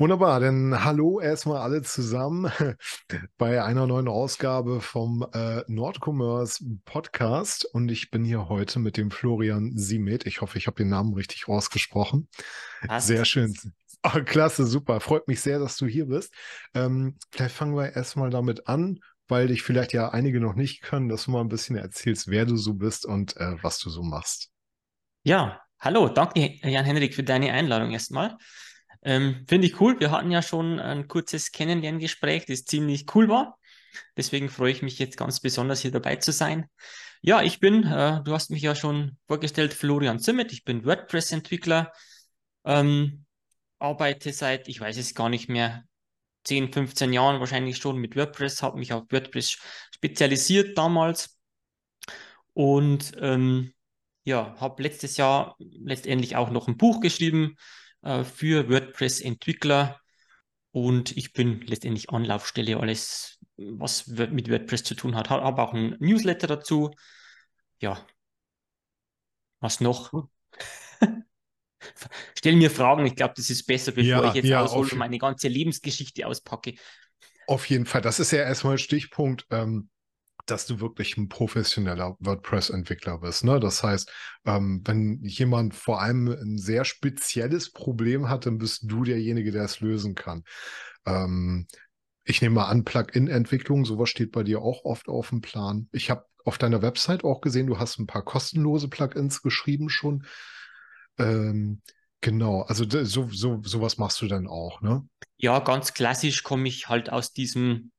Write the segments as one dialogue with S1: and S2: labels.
S1: Wunderbar, denn hallo erstmal alle zusammen bei einer neuen Ausgabe vom äh, Nordcommerce Podcast und ich bin hier heute mit dem Florian Siemet. Ich hoffe, ich habe den Namen richtig ausgesprochen.
S2: Passt.
S1: Sehr schön. Oh, klasse, super. Freut mich sehr, dass du hier bist. Ähm, vielleicht fangen wir erstmal damit an, weil dich vielleicht ja einige noch nicht können, dass du mal ein bisschen erzählst, wer du so bist und äh, was du so machst.
S2: Ja, hallo, danke Jan-Henrik für deine Einladung erstmal. Ähm, Finde ich cool. Wir hatten ja schon ein kurzes Kennenlerngespräch, das ziemlich cool war. Deswegen freue ich mich jetzt ganz besonders hier dabei zu sein. Ja, ich bin, äh, du hast mich ja schon vorgestellt, Florian Zimmet. Ich bin WordPress-Entwickler. Ähm, arbeite seit, ich weiß es gar nicht mehr, 10, 15 Jahren wahrscheinlich schon mit WordPress, habe mich auf WordPress spezialisiert damals und ähm, ja, habe letztes Jahr letztendlich auch noch ein Buch geschrieben äh, für WordPress-Entwickler und ich bin letztendlich Anlaufstelle, alles, was mit WordPress zu tun hat. Habe auch ein Newsletter dazu. Ja, was noch? Stell mir Fragen, ich glaube, das ist besser, bevor
S1: Ja,
S2: ich jetzt
S1: ja,
S2: aushole und meine ganze Lebensgeschichte auspacke.
S1: auf jeden Fall. Das ist ja erstmal Stichpunkt. Ähm, dass du wirklich ein professioneller WordPress-Entwickler bist. Ne? Das heißt, ähm, wenn jemand vor allem ein sehr spezielles Problem hat, dann bist du derjenige, der es lösen kann. Ähm, ich nehme mal an, Plugin-Entwicklung, sowas steht bei dir auch oft auf dem Plan. Ich habe auf deiner Website auch gesehen, du hast ein paar kostenlose Plugins geschrieben schon. Ähm, genau, also so, so, sowas machst du dann auch, ne?
S2: Ja, ganz klassisch komme ich halt aus diesem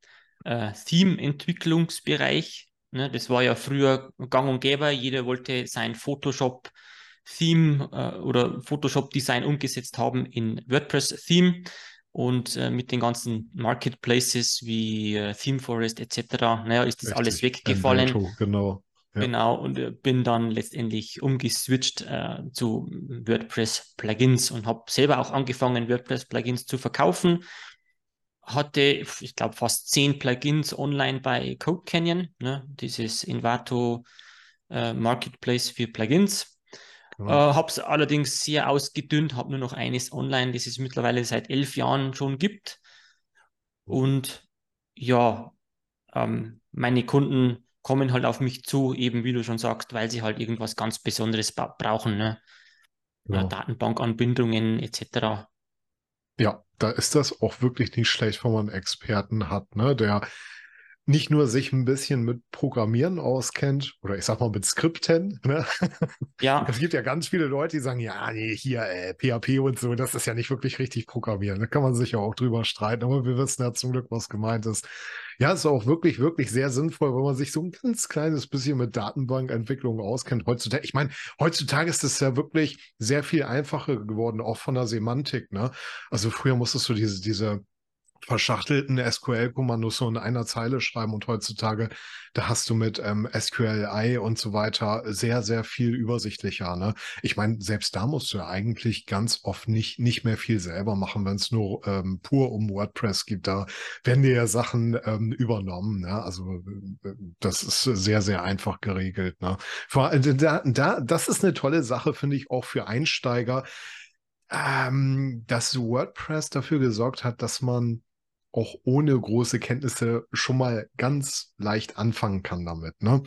S2: äh, Theme-Entwicklungsbereich. Ne? Das war ja früher gang und gäbe. Jeder wollte sein Photoshop-Theme äh, oder Photoshop-Design umgesetzt haben in WordPress-Theme. Und äh, mit den ganzen Marketplaces wie äh, ThemeForest etc., naja, ist das alles
S1: Richtig.
S2: weggefallen.
S1: Envato, genau. Ja.
S2: Genau, und äh, bin dann letztendlich umgeswitcht äh, zu WordPress-Plugins und habe selber auch angefangen, WordPress-Plugins zu verkaufen. Hatte, ich glaube, fast zehn Plugins online bei Code Canyon, ne? dieses Envato äh, Marketplace für Plugins. Äh,
S1: Genau.
S2: habe es allerdings sehr ausgedünnt, habe nur noch eines online, das es mittlerweile seit elf Jahren schon gibt. Und ja, ähm, meine Kunden kommen halt auf mich zu, eben wie du schon sagst, weil sie halt irgendwas ganz Besonderes brauchen, ne? Äh,
S1: Genau.
S2: Datenbankanbindungen etc.
S1: Ja, da ist das auch wirklich nicht schlecht, wenn man einen Experten hat, ne, der nicht nur sich ein bisschen mit Programmieren auskennt oder ich sag mal mit Skripten, ne?
S2: Ja,
S1: Es gibt ja ganz viele Leute, die sagen, ja, nee, hier äh, PHP und so, das ist ja nicht wirklich richtig Programmieren. Da kann man sich ja auch drüber streiten, aber wir wissen ja zum Glück, was gemeint ist. Ja, ist auch wirklich, wirklich sehr sinnvoll, wenn man sich so ein ganz kleines bisschen mit Datenbankentwicklung auskennt heutzutage. Ich meine, heutzutage ist es ja wirklich sehr viel einfacher geworden, auch von der Semantik, ne? Also früher musstest du diese, diese verschachtelten SQL-Kommandos so in einer Zeile schreiben und heutzutage, da hast du mit ähm, SQLi und so weiter sehr, sehr viel übersichtlicher. Ne? Ich meine, selbst da musst du ja eigentlich ganz oft nicht, nicht mehr viel selber machen, wenn es nur ähm, pur um WordPress gibt. Da werden dir ja Sachen ähm, übernommen. Ne? Also äh, das ist sehr, sehr einfach geregelt. Ne? Da, da, das ist eine tolle Sache, finde ich, auch für Einsteiger, ähm, dass WordPress dafür gesorgt hat, dass man auch ohne große Kenntnisse schon mal ganz leicht anfangen kann damit, ne?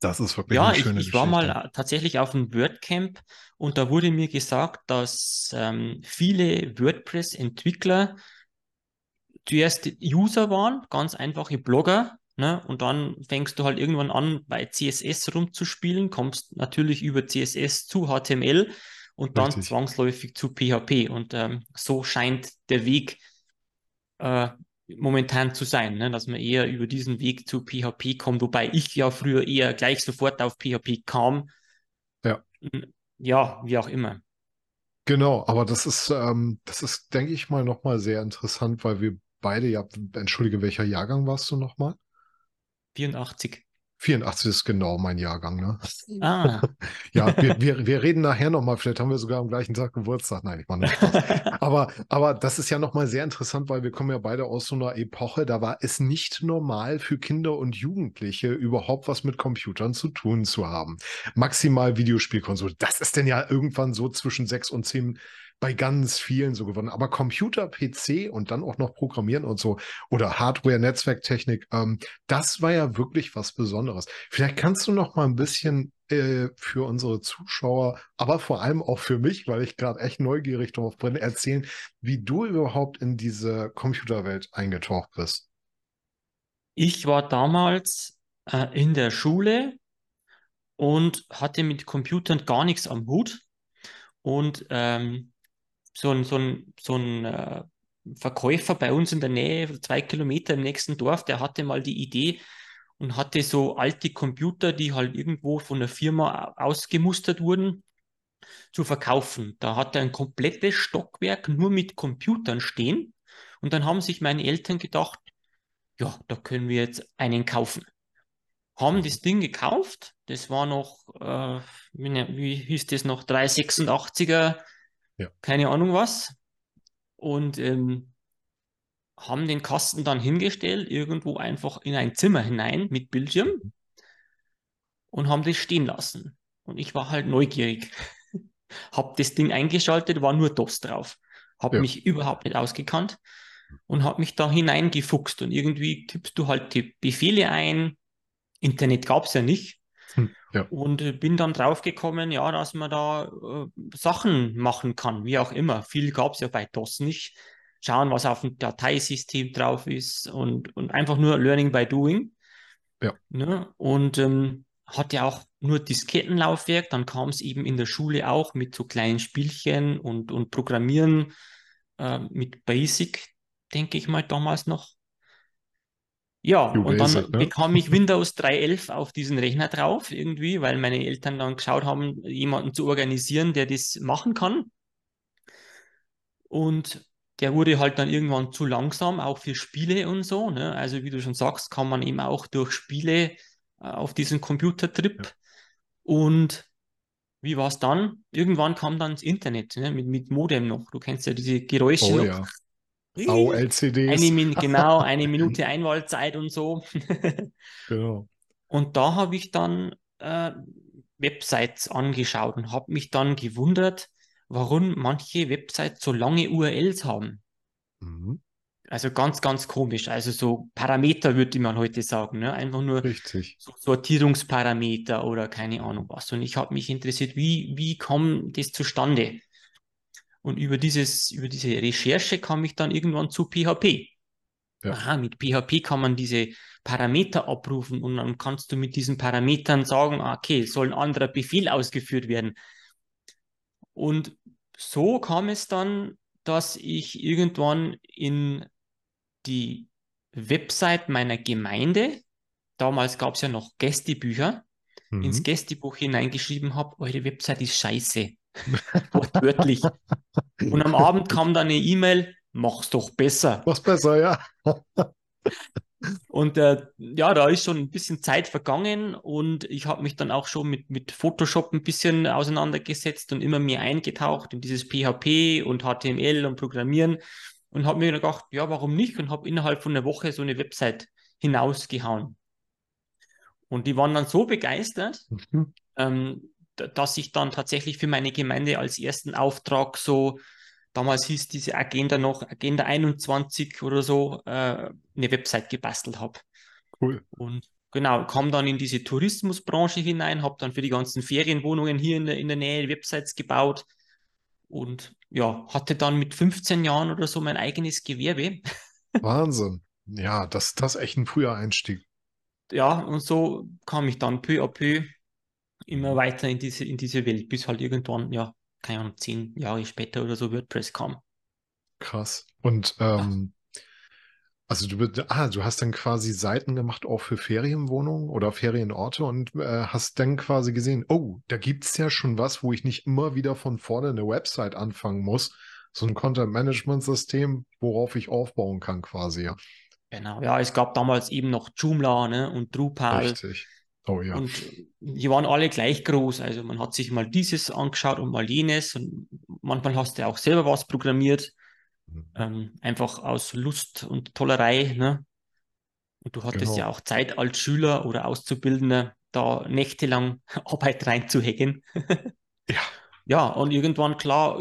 S1: Das ist wirklich
S2: ja,
S1: eine
S2: ich,
S1: schöne
S2: ich war mal tatsächlich auf einem WordCamp und da wurde mir gesagt, dass ähm, viele WordPress-Entwickler zuerst User waren, ganz einfache Blogger, ne? Und dann fängst du halt irgendwann an, bei CSS rumzuspielen, kommst natürlich über CSS zu HTML und dann
S1: Richtig.
S2: zwangsläufig zu PHP. Und ähm, so scheint der Weg äh, momentan zu sein, ne? Dass man eher über diesen Weg zu PHP kommt, wobei ich ja früher eher gleich sofort auf PHP kam.
S1: Ja,
S2: Ja, wie auch immer.
S1: genau. Aber das ist, ähm, das ist, denke ich mal, nochmal sehr interessant, weil wir beide ja, entschuldige, welcher Jahrgang warst du nochmal?
S2: 84.
S1: 84 ist genau mein Jahrgang, ne?
S2: Ah.
S1: Ja, wir, wir, wir reden nachher nochmal, vielleicht haben wir sogar am gleichen Tag Geburtstag. Nein, ich Spaß. Aber, aber das ist ja nochmal sehr interessant, weil wir kommen ja beide aus so einer Epoche, da war es nicht normal für Kinder und Jugendliche überhaupt was mit Computern zu tun zu haben. Maximal Videospielkonsole. Das ist denn ja irgendwann so zwischen sechs und zehn bei ganz vielen so gewonnen. Aber Computer, PC und dann auch noch Programmieren und so oder Hardware, Netzwerktechnik, ähm, das war ja wirklich was Besonderes. Vielleicht kannst du noch mal ein bisschen äh, für unsere Zuschauer, aber vor allem auch für mich, weil ich gerade echt neugierig darauf bin, erzählen, wie du überhaupt in diese Computerwelt eingetaucht bist.
S2: Ich war damals äh, in der Schule und hatte mit Computern gar nichts am Hut. Und ähm, so ein, so ein, so ein äh, Verkäufer bei uns in der Nähe, zwei Kilometer im nächsten Dorf, der hatte mal die Idee und hatte so alte Computer, die halt irgendwo von der Firma ausgemustert wurden, zu verkaufen. Da hat er ein komplettes Stockwerk nur mit Computern stehen. Und dann haben sich meine Eltern gedacht, ja, da können wir jetzt einen kaufen. Haben das Ding gekauft. Das war noch, äh, wie hieß das noch, 386er, ja. keine Ahnung was. Und ähm, haben den Kasten dann hingestellt, irgendwo einfach in ein Zimmer hinein mit Bildschirm mhm. und haben das stehen lassen. Und ich war halt neugierig. hab das Ding eingeschaltet, war nur DOS drauf. Hab ja. mich überhaupt nicht ausgekannt und habe mich da hineingefuchst und irgendwie tippst du halt die Befehle ein. Internet gab es ja nicht. Hm, ja. Und äh, bin dann draufgekommen, ja, dass man da äh, Sachen machen kann, wie auch immer. Viel gab es ja bei DOS nicht. Schauen, was auf dem Dateisystem drauf ist und, und einfach nur Learning by Doing. Ja. Ne? Und ähm, hatte auch nur Diskettenlaufwerk. Dann kam es eben in der Schule auch mit so kleinen Spielchen und, und Programmieren äh, mit Basic denke ich mal, damals noch. Ja, und dann ne? bekam ich Windows 3.11 auf diesen Rechner drauf, irgendwie, weil meine Eltern dann geschaut haben, jemanden zu organisieren, der das machen kann. Und der wurde halt dann irgendwann zu langsam, auch für Spiele und so. Ne? Also, wie du schon sagst, kann man eben auch durch Spiele äh, auf diesen Computertrip. Ja. Und wie war es dann? Irgendwann kam dann das Internet ne? mit, mit Modem noch. Du kennst ja diese Geräusche oh, noch. Ja.
S1: VLCDs.
S2: Eine Min genau, eine Minute Einwahlzeit und so. genau. Und da habe ich dann äh, Websites angeschaut und habe mich dann gewundert, warum manche Websites so lange URLs haben. Mhm. Also ganz, ganz komisch. Also so Parameter würde man heute sagen. Ne? Einfach nur
S1: Richtig.
S2: So Sortierungsparameter oder keine Ahnung was. Und ich habe mich interessiert, wie, wie kommt das zustande? Und über, dieses, über diese Recherche kam ich dann irgendwann zu PHP. Ja. Aha, mit PHP kann man diese Parameter abrufen und dann kannst du mit diesen Parametern sagen, ah, okay, soll ein anderer Befehl ausgeführt werden. Und so kam es dann, dass ich irgendwann in die Website meiner Gemeinde, damals gab es ja noch Gästebücher, mhm. ins Gästebuch hineingeschrieben habe, eure Website ist scheiße. Wortwörtlich. Und am Abend kam dann eine E-Mail, mach's doch besser.
S1: Mach's besser, ja.
S2: Und äh, ja, da ist schon ein bisschen Zeit vergangen und ich habe mich dann auch schon mit, mit Photoshop ein bisschen auseinandergesetzt und immer mehr eingetaucht in dieses PHP und HTML und Programmieren und habe mir gedacht, ja, warum nicht? Und habe innerhalb von einer Woche so eine Website hinausgehauen. Und die waren dann so begeistert, mhm. ähm, dass ich dann tatsächlich für meine Gemeinde als ersten Auftrag so, damals hieß diese Agenda noch Agenda 21 oder so, äh, eine Website gebastelt habe. Cool. Und genau, kam dann in diese Tourismusbranche hinein, habe dann für die ganzen Ferienwohnungen hier in der, in der Nähe Websites gebaut und ja, hatte dann mit 15 Jahren oder so mein eigenes Gewerbe.
S1: Wahnsinn. Ja, das, das ist echt ein früher Einstieg.
S2: Ja, und so kam ich dann peu à peu immer weiter in diese, in diese Welt, bis halt irgendwann, ja, keine Ahnung, zehn Jahre später oder so WordPress kam.
S1: Krass. Und ähm, also du, ah, du hast dann quasi Seiten gemacht auch für Ferienwohnungen oder Ferienorte und äh, hast dann quasi gesehen, oh, da gibt es ja schon was, wo ich nicht immer wieder von vorne eine Website anfangen muss. So ein Content-Management-System, worauf ich aufbauen kann quasi, ja.
S2: Genau, ja, es gab damals eben noch Joomla ne, und Drupal.
S1: Richtig. Oh ja.
S2: Und die waren alle gleich groß. Also man hat sich mal dieses angeschaut und mal jenes. Und manchmal hast du auch selber was programmiert. Mhm. Ähm, einfach aus Lust und Tollerei. Ne? Und du hattest genau. ja auch Zeit als Schüler oder Auszubildender, da nächtelang Arbeit reinzuhacken. ja. Ja, und irgendwann, klar,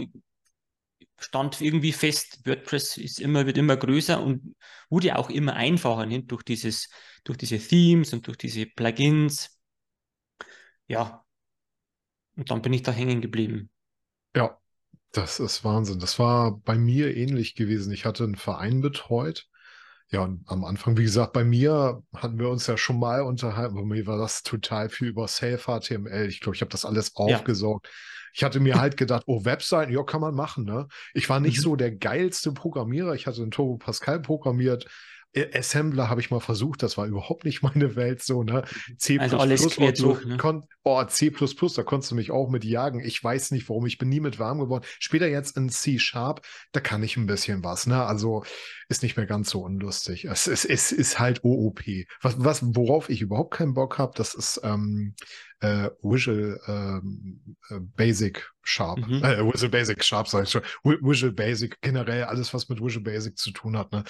S2: stand irgendwie fest, WordPress ist immer, wird immer größer und wurde auch immer einfacher? Ne, durch dieses, durch diese Themes und durch diese Plugins. Ja. Und dann bin ich da hängen geblieben.
S1: Ja, das ist Wahnsinn. Das war bei mir ähnlich gewesen. Ich hatte einen Verein betreut. Ja, und am Anfang, wie gesagt, bei mir hatten wir uns ja schon mal unterhalten. Bei mir war das total viel über Self-HTML. Ich glaube, ich habe das alles aufgesaugt. Ja. Ich hatte mir halt gedacht, oh, Webseiten, ja, kann man machen, ne? Ich war nicht mhm. so der geilste Programmierer. Ich hatte einen Turbo Pascal programmiert. Assembler habe ich mal versucht, das war überhaupt nicht meine Welt so, ne?
S2: C++, also alles quer so, durch, ne?
S1: oh, C++, da konntest du mich auch mit jagen. Ich weiß nicht warum, ich bin nie mit warm geworden. Später jetzt in C Sharp, da kann ich ein bisschen was, ne? Also ist nicht mehr ganz so unlustig. Es, es, es ist halt OOP. Was, was, worauf ich überhaupt keinen Bock habe, das ist ähm, äh, Visual ähm, äh, Basic Sharp. Mhm. Äh, Visual Basic Sharp, sag ich schon. Visual Basic, generell alles, was mit Visual Basic zu tun hat. Ne?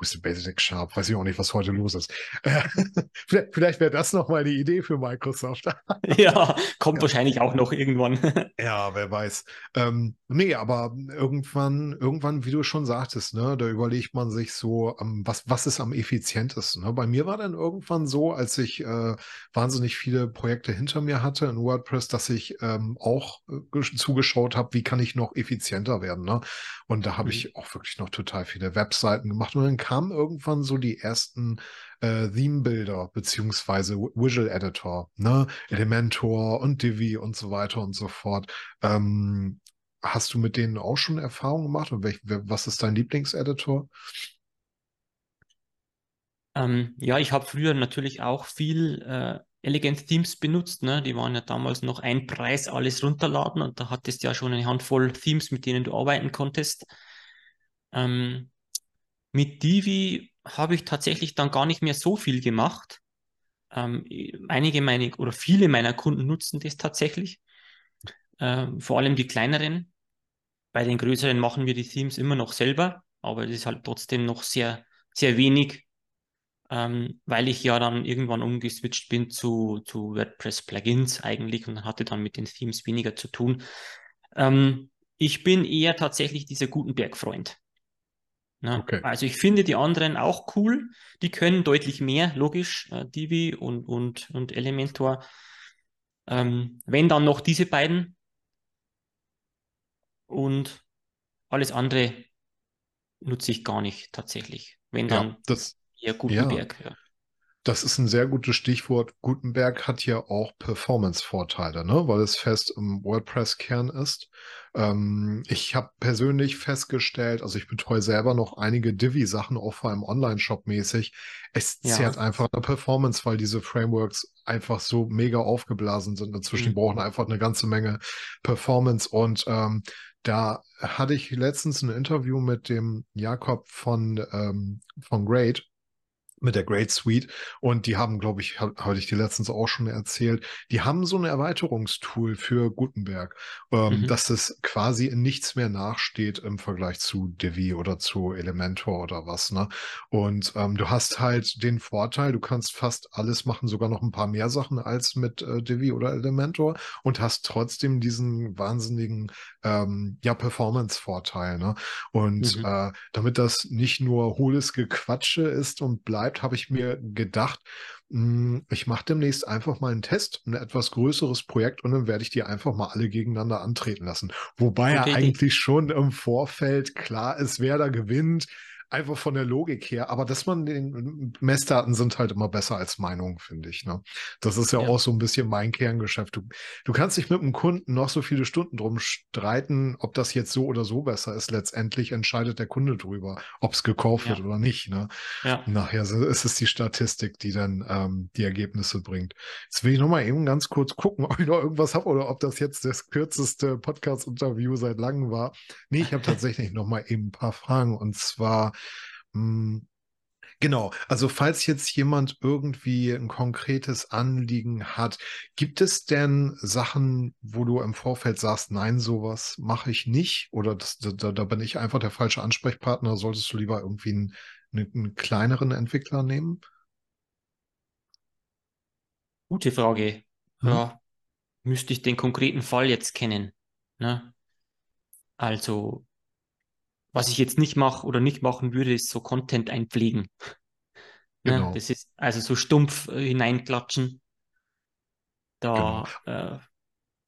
S1: Visual Basic Sharp, weiß ich auch nicht, was heute los ist. vielleicht, vielleicht wäre das nochmal die Idee für Microsoft.
S2: ja, kommt ja. wahrscheinlich auch noch irgendwann.
S1: ja, wer weiß. Ähm, nee, aber irgendwann, irgendwann, wie du schon sagtest, ne, da überlegt man sich so, ähm, was, was ist am effizientesten. Ne? Bei mir war dann irgendwann so, als ich äh, wahnsinnig viele Projekte hinter mir hatte in WordPress, dass ich ähm, auch äh, zugeschaut habe, wie kann ich noch effizienter werden. Ne? Und da habe mhm. ich auch wirklich noch total viele Webseiten gemacht. Und dann kamen irgendwann so die ersten äh, Theme-Builder beziehungsweise Visual Editor, ne? Elementor und Divi und so weiter und so fort. Ähm, hast du mit denen auch schon Erfahrungen gemacht? Und welch, was ist dein Lieblingseditor?
S2: Ähm, ja, ich habe früher natürlich auch viel äh, Elegant Themes benutzt. Ne? Die waren ja damals noch ein Preis, alles runterladen und da hattest du ja schon eine Handvoll Themes, mit denen du arbeiten konntest. Ähm, mit Divi habe ich tatsächlich dann gar nicht mehr so viel gemacht. Ähm, einige meine oder viele meiner Kunden nutzen das tatsächlich. Ähm, vor allem die kleineren. Bei den größeren machen wir die Themes immer noch selber, aber das ist halt trotzdem noch sehr, sehr wenig, ähm, weil ich ja dann irgendwann umgeswitcht bin zu, zu WordPress-Plugins eigentlich und hatte dann mit den Themes weniger zu tun. Ähm, ich bin eher tatsächlich dieser Gutenberg-Freund. Ne? Okay. Also ich finde die anderen auch cool. Die können deutlich mehr, logisch, äh, Divi und, und, und Elementor. Ähm, wenn dann noch diese beiden und alles andere nutze ich gar nicht tatsächlich. Wenn dann
S1: ja, das,
S2: eher Gutenberg.
S1: Ja. ja. Das ist ein sehr gutes Stichwort. Gutenberg hat ja auch Performance-Vorteile, ne? weil es fest im WordPress-Kern ist. Ähm, ich habe persönlich festgestellt, also ich betreue selber noch einige Divi-Sachen, auch vor allem Online-Shop mäßig. Es ja. zehrt einfach eine Performance, weil diese Frameworks einfach so mega aufgeblasen sind. Inzwischen mhm. brauchen einfach eine ganze Menge Performance und ähm, da hatte ich letztens ein Interview mit dem Jakob von, ähm, von Great mit der Great Suite. Und die haben, glaube ich, habe hab ich dir letztens auch schon erzählt, die haben so ein Erweiterungstool für Gutenberg, ähm, mhm. dass es quasi in nichts mehr nachsteht im Vergleich zu Divi oder zu Elementor oder was. Ne? Und ähm, du hast halt den Vorteil, du kannst fast alles machen, sogar noch ein paar mehr Sachen als mit äh, Divi oder Elementor und hast trotzdem diesen wahnsinnigen ähm, ja, Performance-Vorteil. Ne? Und mhm. äh, damit das nicht nur hohles Gequatsche ist und bleibt, bleibt, habe ich mir gedacht, hm, ich mache demnächst einfach mal einen Test, ein etwas größeres Projekt und dann werde ich die einfach mal alle gegeneinander antreten lassen. Wobei okay, ja eigentlich schon im Vorfeld klar ist, wer da gewinnt einfach von der Logik her. Aber dass man den Messdaten sind halt immer besser als Meinungen, finde ich. Ne? Das ist ja, ja, auch so ein bisschen mein Kerngeschäft. Du, du kannst dich mit einem Kunden noch so viele Stunden drum streiten, ob das jetzt so oder so besser ist. Letztendlich entscheidet der Kunde drüber, ob es gekauft ja. wird oder nicht. Ne? Ja. Nachher ist es die Statistik, die dann ähm, die Ergebnisse bringt. Jetzt will ich noch mal eben ganz kurz gucken, ob ich noch irgendwas habe oder ob das jetzt das kürzeste Podcast-Interview seit langem war. Nee, ich habe tatsächlich noch mal eben ein paar Fragen und zwar hm, genau, also falls jetzt jemand irgendwie ein konkretes Anliegen hat, gibt es denn Sachen, wo du im Vorfeld sagst, nein, sowas mache ich nicht? Oder das, da, da, bin ich einfach der falsche Ansprechpartner? Solltest du lieber irgendwie einen, einen kleineren Entwickler nehmen?
S2: Gute Frage. Hm? Ja, müsste ich den konkreten Fall jetzt kennen. Ne? Also was ich jetzt nicht mache oder nicht machen würde, ist so Content einpflegen. Ne?
S1: Genau.
S2: Das ist also so stumpf äh, hineinklatschen.
S1: Genau.
S2: Da, äh,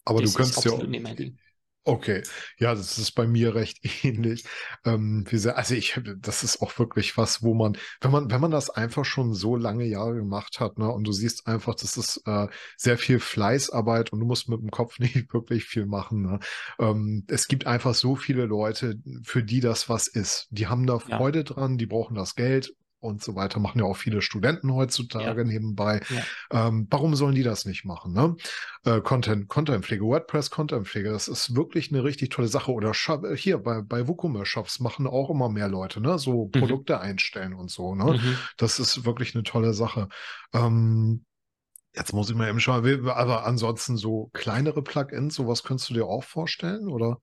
S1: Aber du kannst ja,
S2: Ding.
S1: Okay, ja, das ist bei mir recht ähnlich. Ähm, also ich, das ist auch wirklich was, wo man, wenn man, wenn man das einfach schon so lange Jahre gemacht hat, ne, und du siehst einfach, das ist äh, sehr viel Fleißarbeit und du musst mit dem Kopf nicht wirklich viel machen. Ne? Ähm, es gibt einfach so viele Leute, für die das was ist. Die haben da
S2: Ja.
S1: Freude dran, die brauchen das Geld und so weiter. Machen ja auch viele Studenten heutzutage
S2: Ja.
S1: nebenbei.
S2: Ja.
S1: Ähm, warum sollen die das nicht machen? Ne? Äh, Content, Contentpflege, WordPress Contentpflege, das ist wirklich eine richtig tolle Sache. Oder hier bei, bei WooCommerce Shops machen auch immer mehr Leute, ne? So
S2: Mhm.
S1: Produkte einstellen und so, ne?
S2: Mhm.
S1: Das ist wirklich eine tolle Sache. Ähm, jetzt muss ich mal eben schauen, aber ansonsten so kleinere Plugins, sowas könntest du dir auch vorstellen, oder?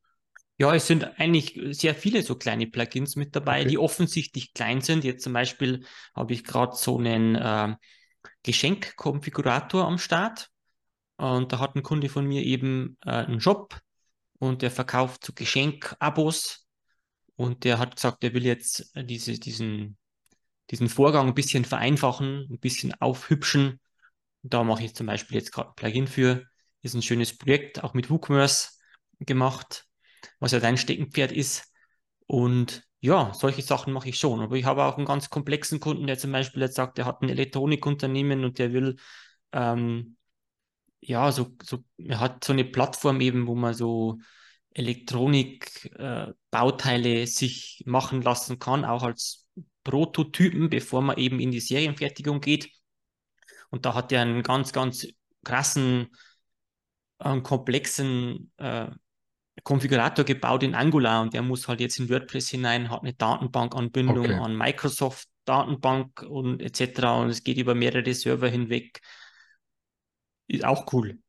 S2: Ja, es sind eigentlich sehr viele so kleine Plugins mit dabei,
S1: Okay.
S2: die offensichtlich klein sind. Jetzt zum Beispiel habe ich gerade so einen äh, Geschenkkonfigurator am Start. Und da hat ein Kunde von mir eben äh, einen Shop und der verkauft so Geschenkabos. Und der hat gesagt, er will jetzt diese, diesen, diesen Vorgang ein bisschen vereinfachen, ein bisschen aufhübschen. Und da mache ich zum Beispiel jetzt gerade ein Plugin für. Ist ein schönes Projekt, auch mit WooCommerce gemacht, was ja dein Steckenpferd ist. Und ja, solche Sachen mache ich schon. Aber ich habe auch einen ganz komplexen Kunden, der zum Beispiel jetzt sagt, der hat ein Elektronikunternehmen und der will, ähm, ja, so, so, er hat so eine Plattform eben, wo man so Elektronik-Bauteile äh, sich machen lassen kann, auch als Prototypen, bevor man eben in die Serienfertigung geht. Und da hat er einen ganz, ganz krassen, einen komplexen äh, Konfigurator gebaut in Angular und der muss halt jetzt in WordPress hinein, hat eine Datenbankanbindung
S1: Okay.
S2: an Microsoft Datenbank und etc. Und es geht über mehrere Server hinweg. Ist auch cool.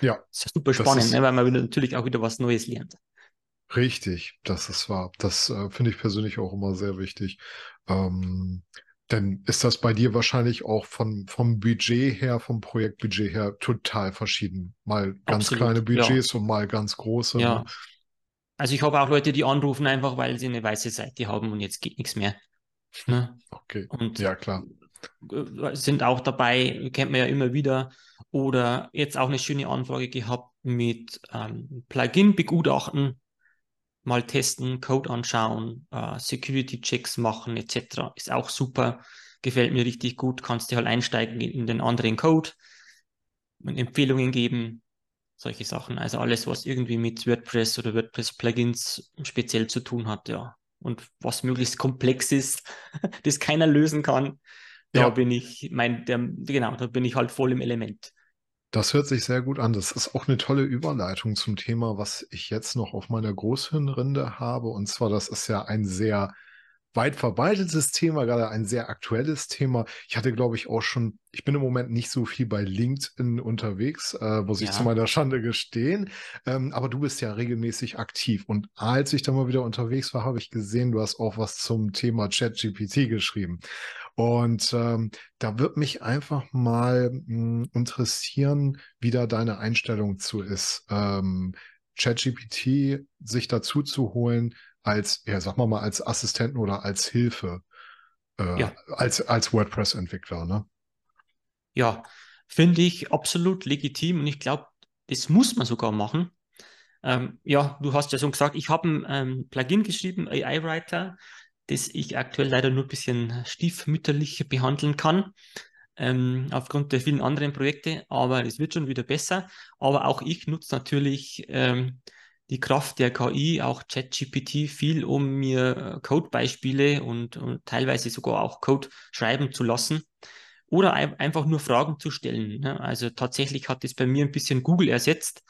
S1: Ja,
S2: super spannend,
S1: ist
S2: ne? weil man natürlich auch wieder was Neues lernt.
S1: richtig, das ist wahr. Das äh, finde ich persönlich auch immer sehr wichtig. Ähm, denn ist das bei dir wahrscheinlich auch von, vom Budget her, vom Projektbudget her total verschieden. Mal ganz
S2: Absolut,
S1: kleine
S2: ja.
S1: Budgets und mal ganz große. Ne?
S2: Ja. Also ich habe auch Leute, die anrufen einfach, weil sie eine weiße Seite haben und jetzt geht nichts mehr. Ne?
S1: Okay,
S2: Und
S1: ja klar.
S2: äh, sind auch dabei, kennt man ja immer wieder. Oder jetzt auch eine schöne Anfrage gehabt mit ähm, Plugin-Begutachten, mal testen, Code anschauen, äh, Security-Checks machen etc. Ist auch super, gefällt mir richtig gut. Kannst du halt einsteigen in, in den anderen Code und Empfehlungen geben, solche Sachen. Also alles, was irgendwie mit WordPress oder WordPress-Plugins speziell zu tun hat, ja. Und was möglichst komplex ist, das keiner lösen kann, da
S1: Ja.
S2: bin ich, mein, der, genau, da bin ich halt voll im Element.
S1: Das hört sich sehr gut an. Das ist auch eine tolle Überleitung zum Thema, was ich jetzt noch auf meiner Großhirnrinde habe. Und zwar, das ist ja ein sehr weit verbreitetes Thema, gerade ein sehr aktuelles Thema. Ich hatte, glaube ich, auch schon, ich bin im Moment nicht so viel bei LinkedIn unterwegs, äh, muss ich
S2: Ja.
S1: zu meiner Schande gestehen. Ähm, aber du bist ja regelmäßig aktiv. Und als ich da mal wieder unterwegs war, habe ich gesehen, du hast auch was zum Thema ChatGPT geschrieben. Und ähm, da wird mich einfach mal mh, interessieren, wie da deine Einstellung zu ist. Ähm, ChatGPT sich dazu zu holen als, ja, sag mal mal, als Assistenten oder als Hilfe, äh,
S2: Ja.
S1: als, als WordPress-Entwickler, ne?
S2: Ja, finde ich absolut legitim und ich glaube, das muss man sogar machen. Ähm, ja, du hast ja schon gesagt, ich habe ein ähm, Plugin geschrieben, AI Writer, das ich aktuell leider nur ein bisschen stiefmütterlich behandeln kann, ähm, aufgrund der vielen anderen Projekte, aber es wird schon wieder besser. Aber auch ich nutze natürlich ähm, die Kraft der KI, auch ChatGPT, viel, um mir äh, Codebeispiele und, und teilweise sogar auch Code schreiben zu lassen oder ein, einfach nur Fragen zu stellen. Ne? Also tatsächlich hat es bei mir ein bisschen Google ersetzt,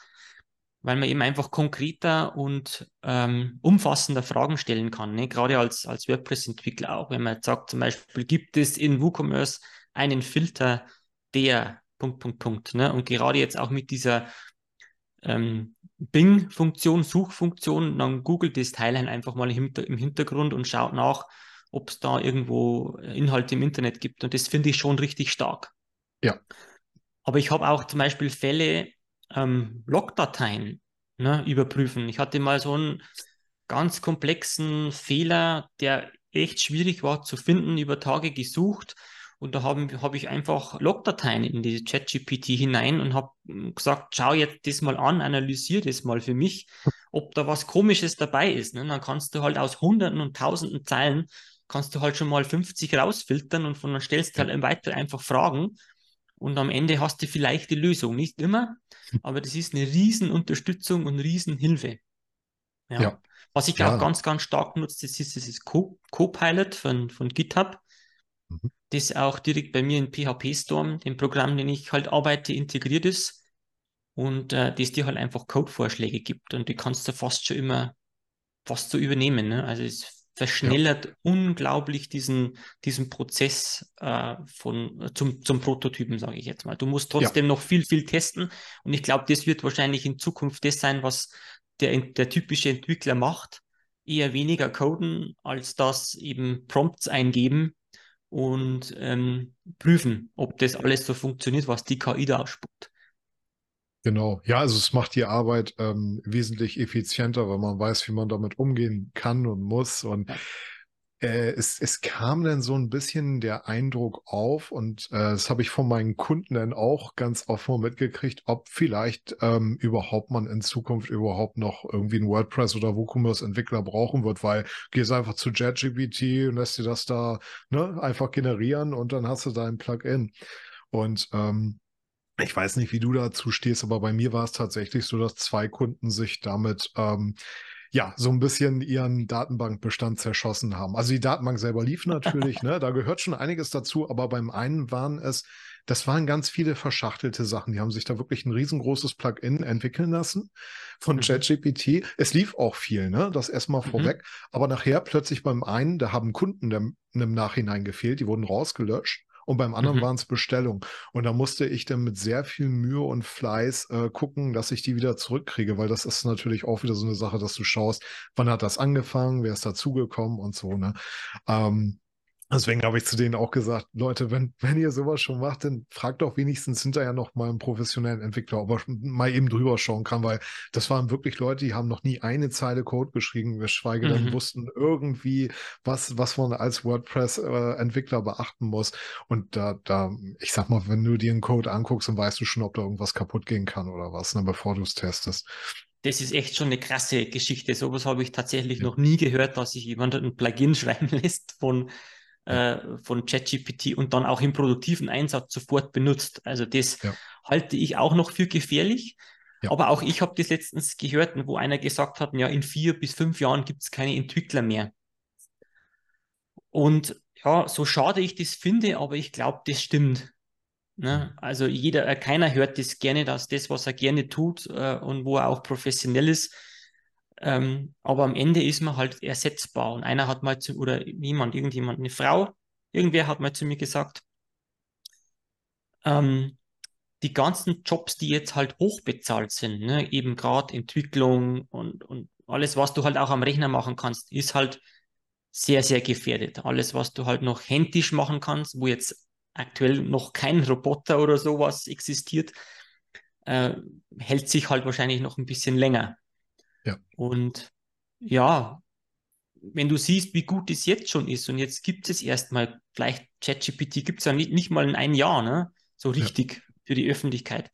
S2: weil man eben einfach konkreter und ähm, umfassender Fragen stellen kann. Ne? Gerade als, als WordPress-Entwickler auch, wenn man jetzt sagt, zum Beispiel, gibt es in WooCommerce einen Filter, der Punkt, Punkt, Punkt. Ne? Und gerade jetzt auch mit dieser ähm, Bing-Funktion, Suchfunktion, dann googelt das Teil einfach mal im, im Hintergrund und schaut nach, ob es da irgendwo Inhalte im Internet gibt. Und das finde ich schon richtig stark.
S1: Ja.
S2: Aber ich habe auch zum Beispiel Fälle, ähm, Logdateien ne, überprüfen. Ich hatte mal so einen ganz komplexen Fehler, der echt schwierig war zu finden, über Tage gesucht. Und da habe hab ich einfach Logdateien in die ChatGPT hinein und habe gesagt, schau jetzt das mal an, analysiere das mal für mich, ob da was Komisches dabei ist. Ne? Dann kannst du halt aus Hunderten und Tausenden Zeilen, kannst du halt schon mal 50 rausfiltern und von dann stellst du halt weiter einfach Fragen und am Ende hast du vielleicht die Lösung. Nicht immer, aber das ist eine Riesenunterstützung und Riesenhilfe. Ja. ja. Was ich ja. auch ganz, ganz stark nutze, das ist dieses Copilot von, von GitHub. Mhm. Das auch direkt bei mir in PHP Storm, dem Programm, den ich halt arbeite, integriert ist. Und äh, das dir halt einfach Codevorschläge gibt. Und die kannst du fast schon immer fast so übernehmen. Ne? Also es verschnellert ja. unglaublich diesen, diesen Prozess äh, von, zum, zum Prototypen, sage ich jetzt mal. Du musst trotzdem ja. noch viel, viel testen. Und ich glaube, das wird wahrscheinlich in Zukunft das sein, was der, der typische Entwickler macht, eher weniger coden, als das eben Prompts eingeben und ähm, prüfen, ob das alles so funktioniert, was die KI da ausspuckt.
S1: Genau, ja, also es macht die Arbeit ähm, wesentlich effizienter, weil man weiß, wie man damit umgehen kann und muss. Und äh, es, es kam dann so ein bisschen der Eindruck auf und äh, das habe ich von meinen Kunden dann auch ganz offen mitgekriegt, ob vielleicht ähm, überhaupt man in Zukunft überhaupt noch irgendwie einen WordPress oder WooCommerce Entwickler brauchen wird, weil gehst einfach zu JetGPT und lässt dir das da ne, einfach generieren und dann hast du dein Plugin. Und ähm, ich weiß nicht, wie du dazu stehst, aber bei mir war es tatsächlich so, dass zwei Kunden sich damit ähm, ja, so ein bisschen ihren Datenbankbestand zerschossen haben. Also die Datenbank selber lief natürlich, ne? Da gehört schon einiges dazu, aber beim einen waren es, das waren ganz viele verschachtelte Sachen. Die haben sich da wirklich ein riesengroßes Plugin entwickeln lassen von mhm. ChatGPT. Es lief auch viel, ne? Das erstmal mhm. vorweg. Aber nachher plötzlich beim einen, da haben Kunden im Nachhinein gefehlt, die wurden rausgelöscht und beim anderen mhm. waren es Bestellungen. Und da musste ich dann mit sehr viel Mühe und Fleiß äh, gucken, dass ich die wieder zurückkriege, weil das ist natürlich auch wieder so eine Sache, dass du schaust, wann hat das angefangen, wer ist dazugekommen und so. Ne? Ähm, Deswegen habe ich zu denen auch gesagt, Leute, wenn, wenn ihr sowas schon macht, dann fragt doch wenigstens hinterher noch mal einen professionellen Entwickler, ob er mal eben drüber schauen kann, weil das waren wirklich Leute, die haben noch nie eine Zeile Code geschrieben, geschweige denn mhm. wussten irgendwie, was, was man als WordPress-Entwickler äh, beachten muss. Und da, da, ich sag mal, wenn du dir einen Code anguckst, dann weißt du schon, ob da irgendwas kaputt gehen kann oder was, ne, bevor du es testest
S2: das ist echt schon eine krasse Geschichte. Sowas habe ich tatsächlich ja. noch nie gehört, dass sich jemand ein Plugin schreiben lässt von äh, von ChatGPT und dann auch im produktiven Einsatz sofort benutzt. Also das ja. halte ich auch noch für gefährlich. Ja. Aber auch ich habe das letztens gehört, wo einer gesagt hat, ja, in vier bis fünf Jahren gibt es keine Entwickler mehr. Und ja, so schade ich das finde, aber ich glaube, das stimmt. Ne? Mhm. Also jeder, äh, keiner hört das gerne, dass das, was er gerne tut äh, und wo er auch professionell ist, ähm, aber am Ende ist man halt ersetzbar. Und einer hat mal zu, oder jemand, irgendjemand, eine Frau, irgendwer hat mal zu mir gesagt, ähm, die ganzen Jobs, die jetzt halt hochbezahlt sind, ne, eben gerade Entwicklung und, und alles, was du halt auch am Rechner machen kannst, ist halt sehr, sehr gefährdet. Alles, was du halt noch händisch machen kannst, wo jetzt aktuell noch kein Roboter oder sowas existiert, äh, hält sich halt wahrscheinlich noch ein bisschen länger. Ja. Und ja, wenn du siehst, wie gut es jetzt schon ist und jetzt gibt es erstmal, vielleicht ChatGPT gibt es ja nicht, nicht mal in einem Jahr, ne? So richtig ja. für die Öffentlichkeit.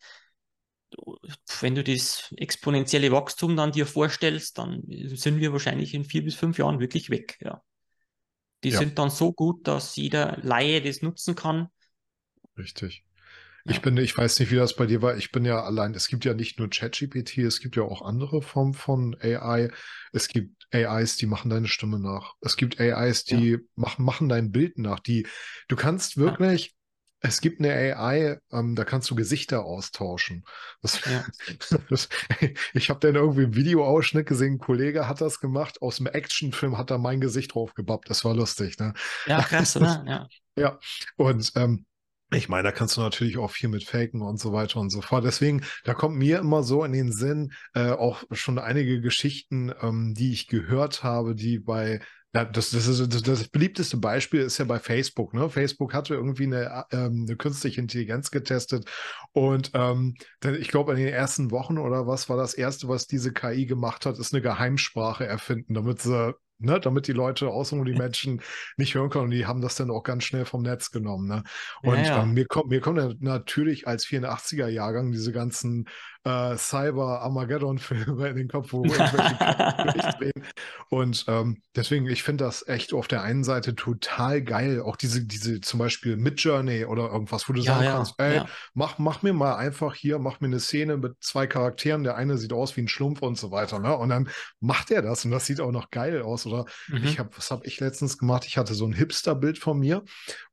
S2: Wenn du das exponentielle Wachstum dann dir vorstellst, dann sind wir wahrscheinlich in vier bis fünf Jahren wirklich weg, ja. Die ja. sind dann so gut, dass jeder Laie das nutzen kann.
S1: Richtig. Ich bin, ich weiß nicht, wie das bei dir war. Ich bin ja allein, es gibt ja nicht nur ChatGPT, es gibt ja auch andere Formen von AI. Es gibt AIs, die machen deine Stimme nach. Es gibt AIs, die ja. machen, machen dein Bild nach. Die, du kannst wirklich, ja. es gibt eine AI, ähm, da kannst du Gesichter austauschen. Das, das, ich habe dann irgendwie einen Videoausschnitt gesehen, ein Kollege hat das gemacht, aus dem Actionfilm hat er mein Gesicht draufgebappt. Das war lustig, ne?
S2: Ja, krass, oder?
S1: Ja. ja. Und ähm, ich meine, da kannst du natürlich auch viel mit faken und so weiter und so fort. Deswegen, da kommt mir immer so in den Sinn, äh, auch schon einige Geschichten, ähm, die ich gehört habe, die bei das, das, ist, das, das beliebteste Beispiel ist ja bei Facebook. Ne? Facebook hatte irgendwie eine, ähm, eine künstliche Intelligenz getestet und ähm, ich glaube, in den ersten Wochen oder was war das Erste, was diese KI gemacht hat, ist eine Geheimsprache erfinden, damit sie ne, damit die Leute außen die Menschen nicht hören können. Und die haben das dann auch ganz schnell vom Netz genommen. Ne? Und ja, ja. Ähm, mir kommt mir kommt natürlich als 84er-Jahrgang diese ganzen äh, Cyber-Armageddon-Filme in den Kopf, wo drehen. Und ähm, deswegen, ich finde das echt auf der einen Seite total geil. Auch diese, diese zum Beispiel Midjourney oder irgendwas, wo du ja, sagen kannst, ey, mach, mach mir mal einfach hier, mach mir eine Szene mit zwei Charakteren. Der eine sieht aus wie ein Schlumpf und so weiter. Ne? Und dann macht er das und das sieht auch noch geil aus. Oder mhm. ich habe, was habe ich letztens gemacht? Ich hatte so ein Hipster-Bild von mir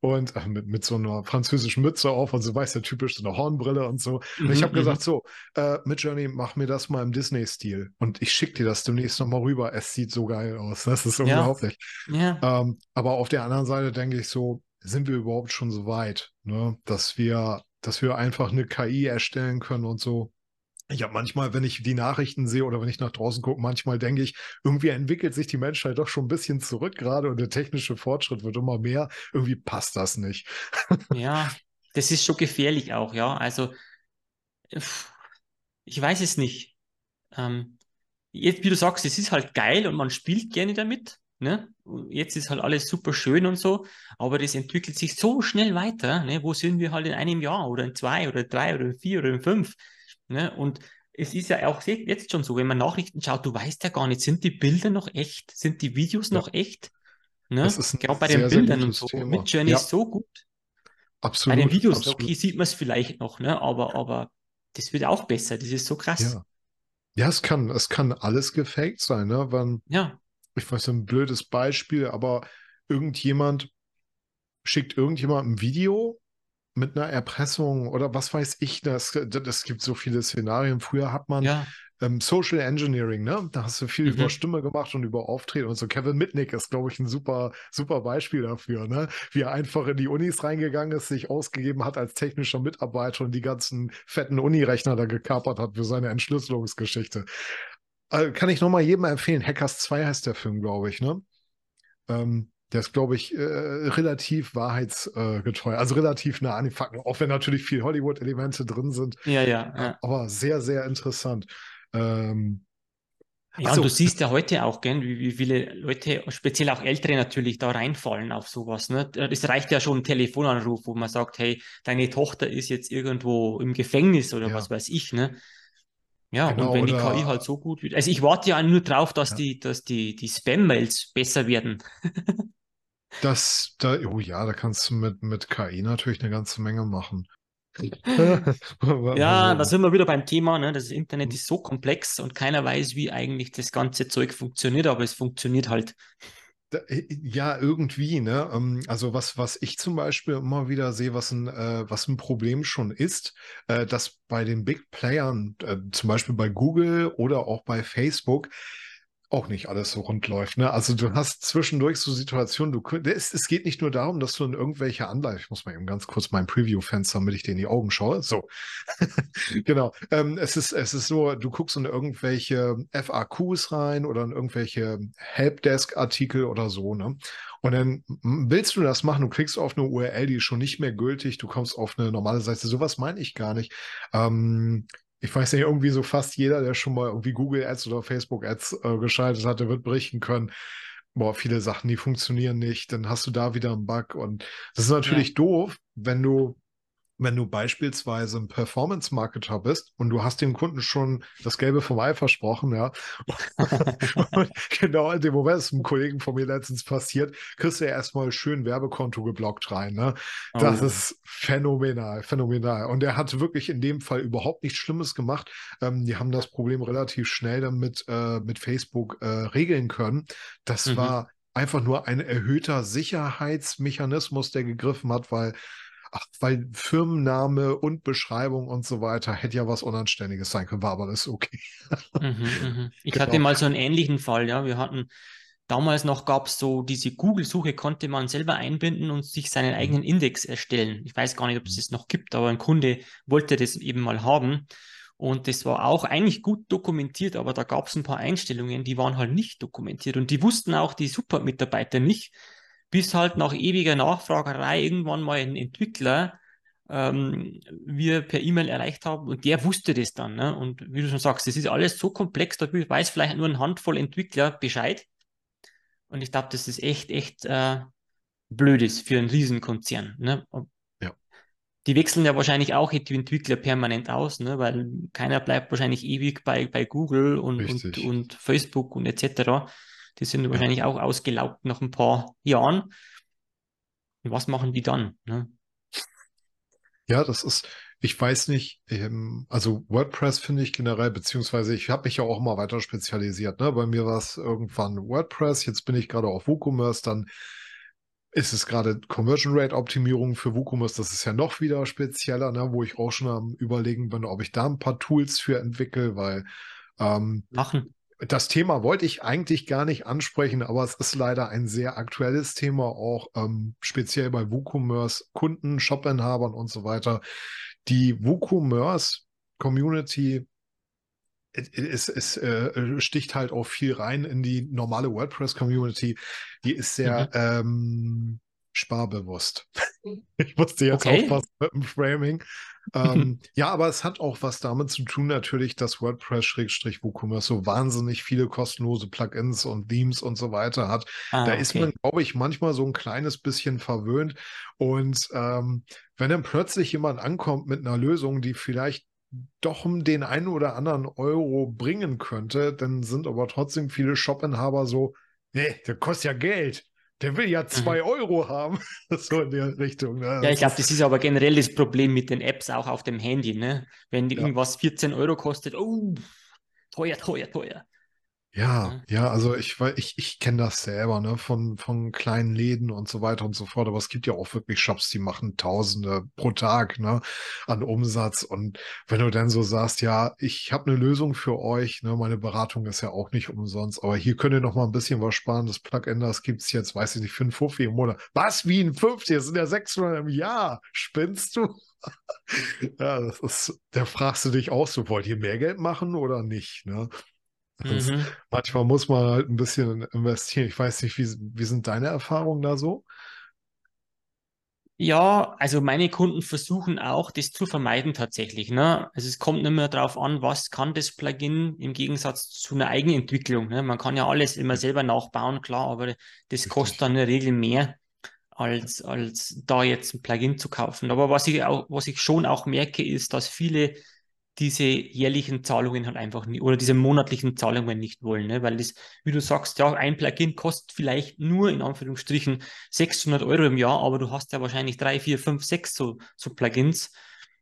S1: und äh, mit, mit so einer französischen Mütze auf und so weiß ja typisch so eine Hornbrille und so. Mhm, und ich habe mhm. gesagt, so, äh, mit Journey, mach mir das mal im Disney-Stil. Und ich schicke dir das demnächst nochmal rüber. Es sieht so geil aus. Das ist unglaublich. Ja. ja. Ähm, aber auf der anderen Seite denke ich so, sind wir überhaupt schon so weit, ne? dass wir, dass wir einfach eine KI erstellen können und so. Ich habe manchmal, wenn ich die Nachrichten sehe oder wenn ich nach draußen gucke, manchmal denke ich, irgendwie entwickelt sich die Menschheit doch schon ein bisschen zurück gerade und der technische Fortschritt wird immer mehr. Irgendwie passt das nicht.
S2: ja, das ist schon gefährlich auch, ja. Also ich weiß es nicht. Ähm, jetzt, wie du sagst, es ist halt geil und man spielt gerne damit. Ne? Jetzt ist halt alles super schön und so, aber das entwickelt sich so schnell weiter. Ne? Wo sind wir halt in einem Jahr oder in zwei oder drei oder in vier oder in fünf? Ne? Und es ist ja auch jetzt schon so, wenn man Nachrichten schaut, du weißt ja gar nicht, sind die Bilder noch echt? Sind die Videos ja. noch echt? Ne? Das ist Gerade bei den Bildern und so. Thema. Mit Journey ja. ist so gut. Absolut. Bei den Videos, absolut. okay, sieht man es vielleicht noch, ne? aber, aber das wird auch besser. Das ist so krass.
S1: Ja, ja es, kann, es kann alles gefaked sein. Ne? Wenn,
S2: ja.
S1: Ich weiß, ein blödes Beispiel, aber irgendjemand schickt irgendjemand ein Video mit einer Erpressung oder was weiß ich, das, das gibt so viele Szenarien. Früher hat man ja ähm, Social Engineering, ne? Da hast du viel mhm. über Stimme gemacht und über Auftreten und so. Kevin Mitnick ist, glaube ich, ein super, super Beispiel dafür, ne? Wie er einfach in die Unis reingegangen ist, sich ausgegeben hat als technischer Mitarbeiter und die ganzen fetten Unirechner da gekapert hat für seine Entschlüsselungsgeschichte. Also kann ich nochmal jedem empfehlen. Hackers 2 heißt der Film, glaube ich, ne? Ähm, der ist, glaube ich, äh, relativ wahrheitsgetreu, also relativ nah an den Fakten, auch wenn natürlich viel Hollywood-Elemente drin sind.
S2: Ja, ja, ja.
S1: Aber sehr, sehr interessant. Ähm,
S2: ja, so. und du siehst ja heute auch, gell, wie, wie, viele Leute, speziell auch Ältere natürlich, da reinfallen auf sowas. Ne? Es reicht ja schon ein Telefonanruf, wo man sagt, hey, deine Tochter ist jetzt irgendwo im Gefängnis oder ja. was weiß ich. Ne? Ja, genau, und wenn oder, die KI halt so gut wird. Also ich warte ja nur drauf, dass ja. die, dass die, die Spam-Mails besser werden.
S1: das, da, oh ja, da kannst du mit, mit KI natürlich eine ganze Menge machen.
S2: ja, da sind wir wieder beim Thema. Ne? Das Internet ist so komplex und keiner weiß, wie eigentlich das ganze Zeug funktioniert, aber es funktioniert halt.
S1: Ja, irgendwie, ne? Ähm, also was, was ich zum Beispiel immer wieder sehe, was ein, äh, was ein Problem schon ist, äh, dass bei den Big Playern, äh, zum Beispiel bei Google oder auch bei Facebook, auch nicht alles so rund läuft. Ne? Also du hast zwischendurch so Situationen, du es, es geht nicht nur darum, dass du in irgendwelche Anleihen, ich muss mal eben ganz kurz mein Preview-Fenster, damit ich dir in die Augen schaue. So. genau. Ähm, es ist, es ist so, du guckst in irgendwelche FAQs rein oder in irgendwelche Helpdesk-Artikel oder so, ne? Und dann willst du das machen, du klickst auf eine URL, die ist schon nicht mehr gültig, du kommst auf eine normale Seite. Sowas meine ich gar nicht. Ähm, ich weiß nicht, irgendwie so fast jeder, der schon mal irgendwie Google Ads oder Facebook Ads äh, geschaltet hat, der wird berichten können, boah, viele Sachen, die funktionieren nicht, dann hast du da wieder einen Bug und das ist natürlich ja. doof, wenn du wenn du beispielsweise ein Performance-Marketer bist und du hast dem Kunden schon das Gelbe vom Ei versprochen, ja. und genau in dem Moment ist einem Kollegen von mir letztens passiert, kriegst du ja erstmal schön Werbekonto geblockt rein. Ne? Das oh. ist phänomenal, phänomenal. Und er hat wirklich in dem Fall überhaupt nichts Schlimmes gemacht. Ähm, die haben das Problem relativ schnell dann mit, äh, mit Facebook äh, regeln können. Das mhm. war einfach nur ein erhöhter Sicherheitsmechanismus, der gegriffen hat, weil ach, weil Firmenname und Beschreibung und so weiter hätte ja was Unanständiges sein können, war aber das okay.
S2: Mhm, mhm. Ich genau. hatte mal so einen ähnlichen Fall, ja. Wir hatten damals noch gab es so diese Google-Suche, konnte man selber einbinden und sich seinen mhm. eigenen Index erstellen. Ich weiß gar nicht, ob es mhm. das noch gibt, aber ein Kunde wollte das eben mal haben. Und das war auch eigentlich gut dokumentiert, aber da gab es ein paar Einstellungen, die waren halt nicht dokumentiert. Und die wussten auch die Support-Mitarbeiter nicht, bis halt nach ewiger Nachfragerei irgendwann mal ein Entwickler ähm, wir per E-Mail erreicht haben und der wusste das dann. Ne? Und wie du schon sagst, das ist alles so komplex, da weiß vielleicht nur eine Handvoll Entwickler Bescheid. Und ich glaube, das ist echt, echt äh, blöd ist für einen Riesenkonzern. Ne?
S1: Ja.
S2: Die wechseln ja wahrscheinlich auch die Entwickler permanent aus, ne? weil keiner bleibt wahrscheinlich ewig bei, bei Google und, und, und, Facebook und etc. Die sind wahrscheinlich auch ausgelaugt nach ein paar Jahren. Und was machen die dann? Ne?
S1: Ja, das ist, ich weiß nicht, ähm, also WordPress finde ich generell, beziehungsweise ich habe mich ja auch mal weiter spezialisiert. Ne? Bei mir war es irgendwann WordPress, jetzt bin ich gerade auf WooCommerce, dann ist es gerade Conversion Rate Optimierung für WooCommerce, das ist ja noch wieder spezieller, ne? wo ich auch schon am überlegen bin, ob ich da ein paar Tools für entwickle, weil
S2: ähm, machen
S1: das Thema wollte ich eigentlich gar nicht ansprechen, aber es ist leider ein sehr aktuelles Thema, auch ähm, speziell bei WooCommerce, Kunden, Shop-Inhabern und so weiter. Die WooCommerce-Community es, es äh, sticht halt auch viel rein in die normale WordPress-Community. Die ist sehr mhm. ähm, sparbewusst. ich musste jetzt okay. aufpassen mit dem Framing. ähm, ja, aber es hat auch was damit zu tun, natürlich, dass WordPress-WooCommerce so wahnsinnig viele kostenlose Plugins und Themes und so weiter hat. Ah, da okay. ist man, glaube ich, manchmal so ein kleines bisschen verwöhnt. Und ähm, wenn dann plötzlich jemand ankommt mit einer Lösung, die vielleicht doch den einen oder anderen Euro bringen könnte, dann sind aber trotzdem viele Shop-Inhaber so, nee, der kostet ja Geld. Der will ja zwei mhm. Euro haben. so in der Richtung. Ne?
S2: Ja, ich glaube, das ist aber generell das Problem mit den Apps auch auf dem Handy. Ne? Wenn ja. irgendwas 14 Euro kostet, oh, teuer, teuer, teuer.
S1: Ja, ja, also ich, ich, ich kenne das selber, ne, von, von kleinen Läden und so weiter und so fort. Aber es gibt ja auch wirklich Shops, die machen Tausende pro Tag, ne, an Umsatz. Und wenn du dann so sagst, ja, ich habe eine Lösung für euch, ne, meine Beratung ist ja auch nicht umsonst, aber hier könnt ihr noch mal ein bisschen was sparen. Das Plugin, das gibt's jetzt, weiß ich nicht, für einen Fuffi im Monat. Was, wie ein 50? Das sind ja 600 im Jahr. Spinnst du? ja, das ist, da fragst du dich auch so, wollt ihr mehr Geld machen oder nicht, ne? Mhm. Manchmal muss man halt ein bisschen investieren. Ich weiß nicht, wie, wie sind deine Erfahrungen da so?
S2: Ja, also meine Kunden versuchen auch, das zu vermeiden tatsächlich. Ne? Also es kommt nicht mehr darauf an, was kann das Plugin im Gegensatz zu einer Eigenentwicklung. Ne? Man kann ja alles immer selber nachbauen, klar, aber das Richtig. kostet dann in der Regel mehr, als, als da jetzt ein Plugin zu kaufen. Aber was ich auch, was ich schon auch merke, ist, dass viele diese jährlichen Zahlungen halt einfach nicht oder diese monatlichen Zahlungen nicht wollen, ne? weil das, wie du sagst, ja, ein Plugin kostet vielleicht nur in Anführungsstrichen 600 Euro im Jahr, aber du hast ja wahrscheinlich drei, vier, fünf, sechs so, so Plugins.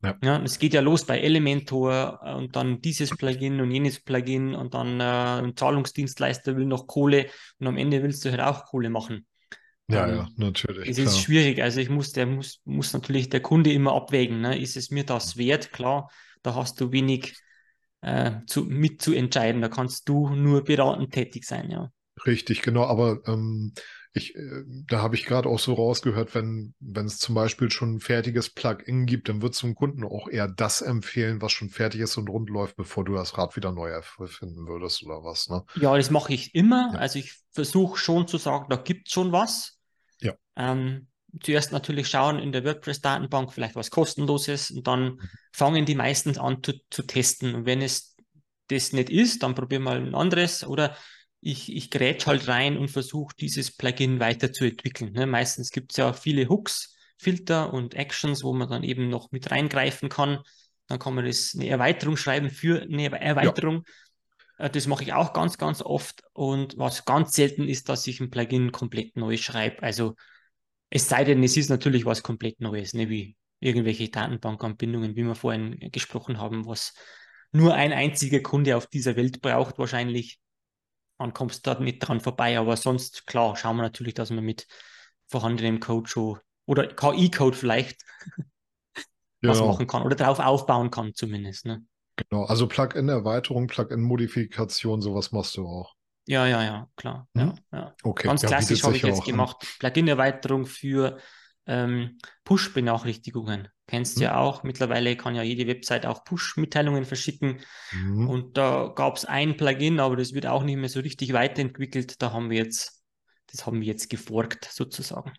S2: Ja. ja, es geht ja los bei Elementor äh, und dann dieses Plugin und jenes Plugin und dann äh, ein Zahlungsdienstleister will noch Kohle und am Ende willst du halt auch Kohle machen.
S1: Ja, ähm, ja, natürlich.
S2: Es klar. ist schwierig. Also ich muss, der muss, muss natürlich der Kunde immer abwägen. Ne? Ist es mir das wert? Klar, da hast du wenig äh, zu, mitzuentscheiden. Da kannst du nur beratend tätig sein, ja.
S1: Richtig, genau. Aber ähm, ich, äh, da habe ich gerade auch so rausgehört, wenn wenn es zum Beispiel schon ein fertiges Plugin gibt, dann wird zum Kunden auch eher das empfehlen, was schon fertig ist und rund läuft, bevor du das Rad wieder neu erfinden würdest oder was. Ne?
S2: Ja, das mache ich immer. Ja. Also ich versuche schon zu sagen, da gibt es schon was.
S1: Ja.
S2: Ähm, zuerst natürlich schauen in der WordPress-Datenbank vielleicht was kostenloses und dann mhm. fangen die meistens an zu, zu testen. Und wenn es das nicht ist, dann probieren wir ein anderes oder ich, ich grätsch halt rein und versuche dieses Plugin weiterzuentwickeln. Ne? Meistens gibt es ja viele Hooks, Filter und Actions, wo man dann eben noch mit reingreifen kann. Dann kann man das eine Erweiterung schreiben für eine Erweiterung. Ja. Äh, das mache ich auch ganz, ganz oft. Und was ganz selten ist, dass ich ein Plugin komplett neu schreibe. Also es sei denn, es ist natürlich was komplett Neues, ne, wie irgendwelche Datenbankanbindungen, wie wir vorhin gesprochen haben, was nur ein einziger Kunde auf dieser Welt braucht wahrscheinlich. Dann kommst du dort nicht dran vorbei. Aber sonst, klar, schauen wir natürlich, dass man mit vorhandenem Code schon oder KI-Code vielleicht was genau. machen kann oder darauf aufbauen kann zumindest. Ne?
S1: Genau, also Plugin-Erweiterung, Plugin-Modifikation, sowas machst du auch.
S2: Ja, ja, ja, klar. Hm? Ja, ja.
S1: Okay.
S2: Ganz
S1: ja,
S2: klassisch habe ich jetzt gemacht. Plugin-Erweiterung für ähm, Push-Benachrichtigungen. Kennst du
S1: Mhm.
S2: ja auch. Mittlerweile kann ja jede Website auch Push-Mitteilungen verschicken.
S1: Mhm.
S2: Und da gab es ein Plugin, aber das wird auch nicht mehr so richtig weiterentwickelt. Da haben wir jetzt, das haben wir jetzt geforkt sozusagen.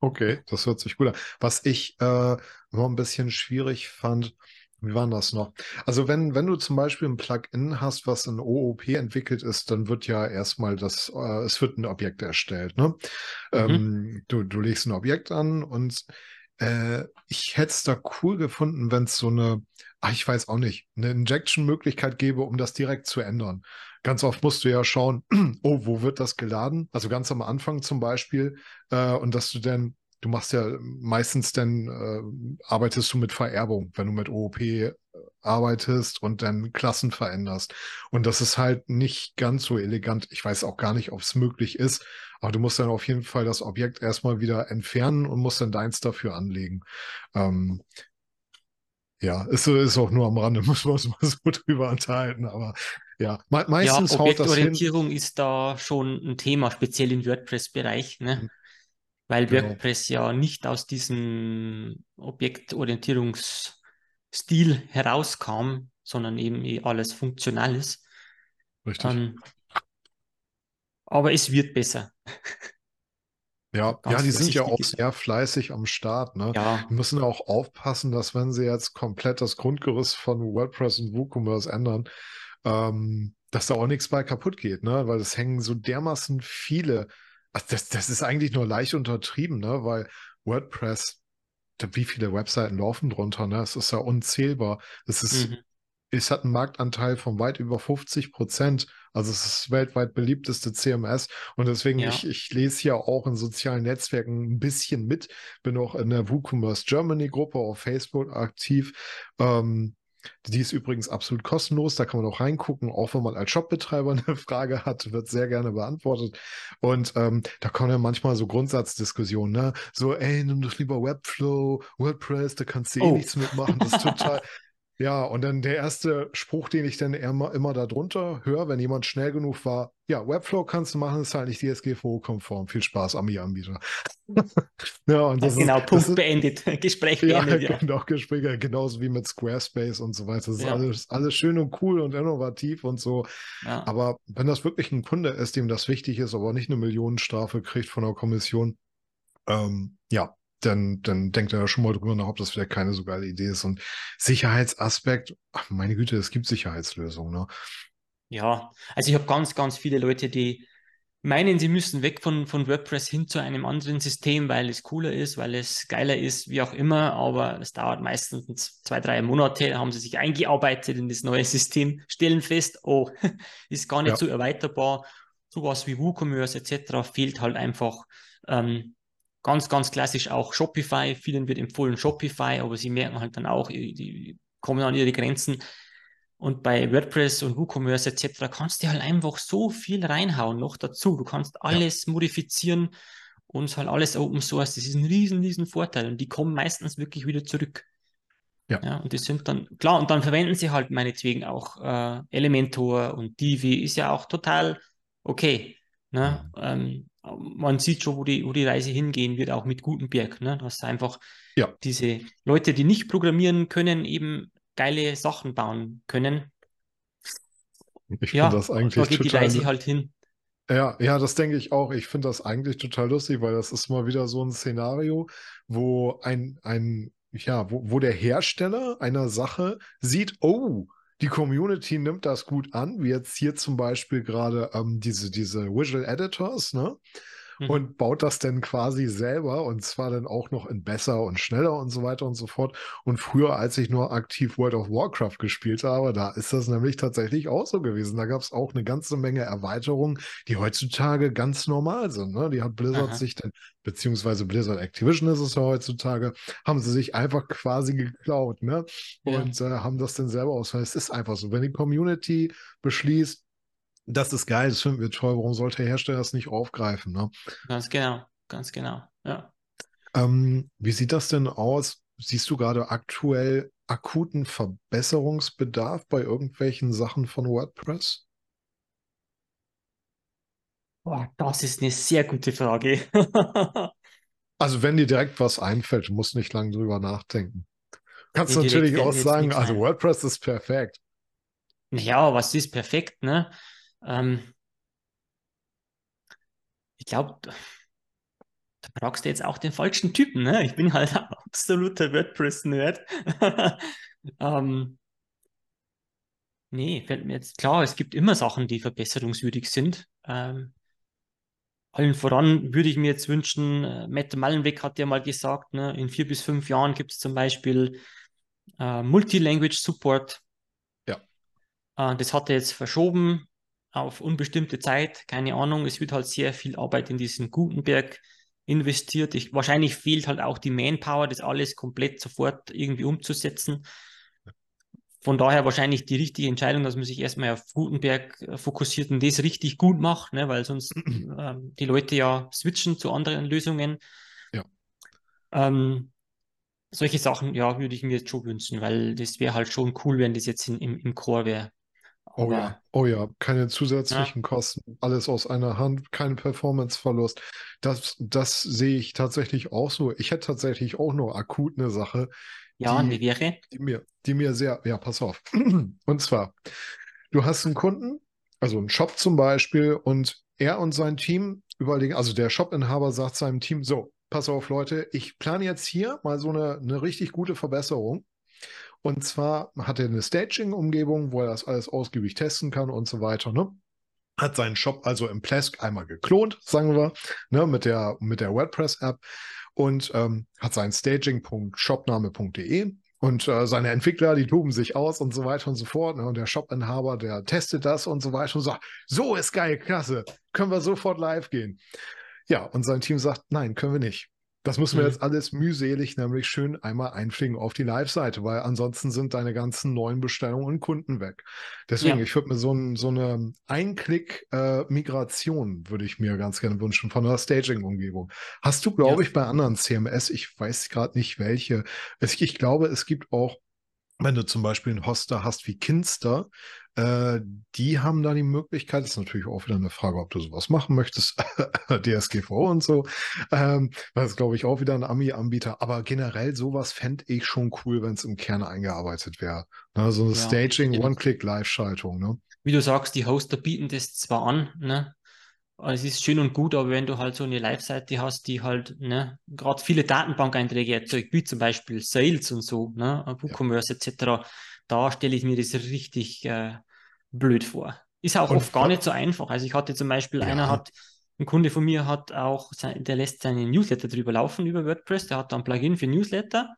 S1: Okay, das hört sich gut an. Was ich äh, immer ein bisschen schwierig fand, wie war denn das noch? Also wenn, wenn du zum Beispiel ein Plugin hast, was in OOP entwickelt ist, dann wird ja erstmal das, äh, es wird ein Objekt erstellt, ne?
S2: Mhm.
S1: Ähm, du, du legst ein Objekt an und äh, ich hätte es da cool gefunden, wenn es so eine, ach, ich weiß auch nicht, eine Injection-Möglichkeit gäbe, um das direkt zu ändern. Ganz oft musst du ja schauen, oh, wo wird das geladen? Also ganz am Anfang zum Beispiel, äh, und dass du dann Du machst ja meistens dann, äh, arbeitest du mit Vererbung, wenn du mit OOP äh, arbeitest und dann Klassen veränderst. Und das ist halt nicht ganz so elegant. Ich weiß auch gar nicht, ob es möglich ist, aber du musst dann auf jeden Fall das Objekt erstmal wieder entfernen und musst dann deins dafür anlegen. Ähm, ja, ist, ist auch nur am Rande, muss man uns mal so drüber unterhalten, aber ja, me meistens
S2: ja. Objektorientierung ist da schon ein Thema, speziell im WordPress-Bereich, ne? Weil
S1: Genau.
S2: WordPress ja nicht aus diesem Objektorientierungsstil herauskam, sondern eben eh alles funktional ist.
S1: Richtig.
S2: Ähm, aber es wird besser.
S1: Ja,
S2: Ganz
S1: ja, die sind ja auch sehr fleißig am Start, ne?
S2: Ja,
S1: Die müssen auch aufpassen, dass wenn sie jetzt komplett das Grundgerüst von WordPress und WooCommerce ändern, ähm, dass da auch nichts bei kaputt geht, ne? Weil es hängen so dermaßen viele, also das, das ist eigentlich nur leicht untertrieben, ne? Weil WordPress, wie viele Webseiten laufen drunter, ne? Es ist ja unzählbar. Es ist
S2: mhm.
S1: es hat einen Marktanteil von weit über 50 Prozent. Also es ist das weltweit beliebteste CMS. Und deswegen,
S2: Ja.
S1: ich, ich lese ja auch in sozialen Netzwerken ein bisschen mit, bin auch in der WooCommerce Germany Gruppe auf Facebook aktiv. Ähm, die ist übrigens absolut kostenlos, da kann man auch reingucken, auch wenn man als Shopbetreiber eine Frage hat, wird sehr gerne beantwortet. Und ähm, da kommen ja manchmal so Grundsatzdiskussionen, ne? So, ey, nimm doch lieber Webflow, WordPress, da kannst du eh
S2: Oh.
S1: nichts mitmachen, das ist total. Ja, und dann der erste Spruch, den ich dann immer, immer darunter höre, wenn jemand schnell genug war, ja, Webflow kannst du machen, ist halt nicht DSGVO-konform. Viel Spaß, Ami-Anbieter. ja, und das
S2: genau,
S1: ist,
S2: Punkt
S1: das ist,
S2: beendet. Gespräch
S1: ja,
S2: beendet, ja.
S1: genau, Gespräche, genauso wie mit Squarespace und so weiter. Das ist
S2: Ja.
S1: alles, alles schön und cool und innovativ und so.
S2: ja.
S1: Aber wenn das wirklich ein Kunde ist, dem das wichtig ist, aber nicht eine Millionenstrafe kriegt von der Kommission, ähm, ja, dann, dann denkt er schon mal drüber nach, ob das vielleicht keine so geile Idee ist. Und Sicherheitsaspekt, ach, meine Güte, es gibt Sicherheitslösungen, ne?
S2: Ja, also ich habe ganz, ganz viele Leute, die meinen, sie müssen weg von, von WordPress hin zu einem anderen System, weil es cooler ist, weil es geiler ist, wie auch immer. Aber es dauert meistens zwei, drei Monate, haben sie sich eingearbeitet in das neue System, stellen fest, oh, ist gar nicht
S1: Ja.
S2: so erweiterbar. Sowas wie WooCommerce etc. fehlt halt einfach. Ähm, ganz, ganz klassisch auch Shopify. Vielen wird empfohlen Shopify, aber sie merken halt dann auch, die, kommen an ihre Grenzen. Und bei WordPress und WooCommerce etc. kannst du halt einfach so viel reinhauen noch dazu. Du kannst alles modifizieren und halt alles Open Source. Das ist ein riesen, riesen Vorteil und die kommen meistens wirklich wieder zurück.
S1: Ja.
S2: Ja, und die sind dann, klar, und dann verwenden sie halt meinetwegen auch äh, Elementor und Divi, ist ja auch total okay. Ne? Ähm, man sieht schon, wo die, wo die Reise hingehen wird, auch mit Gutenberg. Ne? Dass einfach
S1: Ja.
S2: diese Leute, die nicht programmieren können, eben geile Sachen bauen können.
S1: Ich
S2: Ja,
S1: finde das
S2: da
S1: eigentlich
S2: geht die
S1: total.
S2: Reise halt hin.
S1: Ja, ja, das denke ich auch. Ich finde das eigentlich total lustig, weil das ist mal wieder so ein Szenario, wo ein, ein, ja, wo, wo der Hersteller einer Sache sieht, oh, die Community nimmt das gut an, wie jetzt hier zum Beispiel gerade ähm, diese, diese Visual Editors, ne?
S2: Mhm.
S1: Und baut das dann quasi selber und zwar dann auch noch in besser und schneller und so weiter und so fort. Und früher, als ich nur aktiv World of Warcraft gespielt habe, da ist das nämlich tatsächlich auch so gewesen. Da gab es auch eine ganze Menge Erweiterungen, die heutzutage ganz normal sind. Ne? Die hat Blizzard
S2: Aha.
S1: sich dann, beziehungsweise Blizzard Activision ist es ja heutzutage, haben sie sich einfach quasi geklaut, ne?
S2: Ja.
S1: Und äh, haben das dann selber aus. Es ist einfach so, wenn die Community beschließt, das ist geil, das finden wir toll, warum sollte der Hersteller das nicht aufgreifen, ne?
S2: Ganz genau, ganz genau. Ja.
S1: Ähm, wie sieht das denn aus? Siehst du gerade aktuell akuten Verbesserungsbedarf bei irgendwelchen Sachen von WordPress?
S2: Boah, das ist eine sehr gute Frage.
S1: Also wenn dir direkt was einfällt, du musst nicht lange drüber nachdenken. Du kannst
S2: direkt
S1: natürlich auch sagen, also. WordPress ist perfekt.
S2: Ja, was ist perfekt, ne? Ähm, ich glaube, da fragst du jetzt auch den falschen Typen, ne? Ich bin halt ein absoluter WordPress-Nerd. Ähm, nee, fällt mir jetzt klar, es gibt immer Sachen, die verbesserungswürdig sind. Ähm, allen voran würde ich mir jetzt wünschen, äh, Matt Mullenweg hat ja mal gesagt, ne, in vier bis fünf Jahren gibt es zum Beispiel äh, Multilanguage Support.
S1: Ja.
S2: Äh, das hat er jetzt verschoben auf unbestimmte Zeit, keine Ahnung. Es wird halt sehr viel Arbeit in diesen Gutenberg investiert. Ich, wahrscheinlich fehlt halt auch die Manpower, das alles komplett sofort irgendwie umzusetzen. Von daher wahrscheinlich die richtige Entscheidung, dass man sich erstmal auf Gutenberg äh, fokussiert und das richtig gut macht, ne? weil sonst ähm, die Leute ja switchen zu anderen Lösungen.
S1: Ja.
S2: Ähm, solche Sachen, ja, würde ich mir jetzt schon wünschen, weil das wäre halt schon cool, wenn das jetzt in, im, im Core wäre.
S1: Oh ja, oh ja, keine
S2: ja,
S1: zusätzlichen Kosten, alles aus einer Hand, kein Performanceverlust. Das, das sehe ich tatsächlich auch so. Ich hätte tatsächlich auch nur akut eine Sache,
S2: ja, und die
S1: die,
S2: wäre,
S1: die mir, die mir sehr, ja, pass auf. Und zwar, du hast einen Kunden, also einen Shop zum Beispiel, und er und sein Team überlegen, also der Shopinhaber sagt seinem Team, so, pass auf, Leute, ich plane jetzt hier mal so eine, eine richtig gute Verbesserung. Und zwar hat er eine Staging-Umgebung, wo er das alles ausgiebig testen kann und so weiter, ne? Hat seinen Shop also im Plesk einmal geklont, sagen wir, ne, mit der, mit der WordPress-App und ähm, hat sein staging.shopname.de und äh, seine Entwickler, die toben sich aus und so weiter und so fort. Ne? Und der Shop-Inhaber, der testet das und so weiter und sagt, so ist geil, klasse, können wir sofort live gehen. Ja, und sein Team sagt, nein, können wir nicht. Das müssen wir
S2: mhm.
S1: jetzt alles mühselig, nämlich schön einmal einfliegen auf die Live-Seite, weil ansonsten sind deine ganzen neuen Bestellungen und Kunden weg. Deswegen,
S2: Ja,
S1: ich würde mir so, ein, so eine Einklick-Migration würde ich mir ganz gerne wünschen von einer Staging-Umgebung. Hast du, glaube
S2: ja,
S1: ich, bei anderen CMS, ich weiß gerade nicht welche, ich glaube, es gibt auch wenn du zum Beispiel einen Hoster hast wie Kinster, äh, die haben da die Möglichkeit, das ist natürlich auch wieder eine Frage, ob du sowas machen möchtest, DSGVO und so. Ähm, das ist, glaube ich, auch wieder ein Ami-Anbieter. Aber generell sowas fände ich schon cool, wenn es im Kern eingearbeitet wäre. Ne, so eine
S2: ja,
S1: Staging. One-Click-Live-Schaltung. Ne?
S2: Wie du sagst, die Hoster bieten das zwar an, ne? Es ist schön und gut, aber wenn du halt so eine Live-Seite hast, die halt, ne, gerade viele Datenbank-Einträge erzeugt, wie zum Beispiel Sales und so, ne,
S1: Ja,
S2: WooCommerce etc., da stelle ich mir das richtig äh, blöd vor. Ist auch oft
S1: und
S2: gar
S1: wa-
S2: nicht so einfach. Also ich hatte zum Beispiel, einer
S1: ja,
S2: hat, ein Kunde von mir hat auch, der lässt seinen Newsletter drüber laufen über WordPress, der hat dann ein Plugin für Newsletter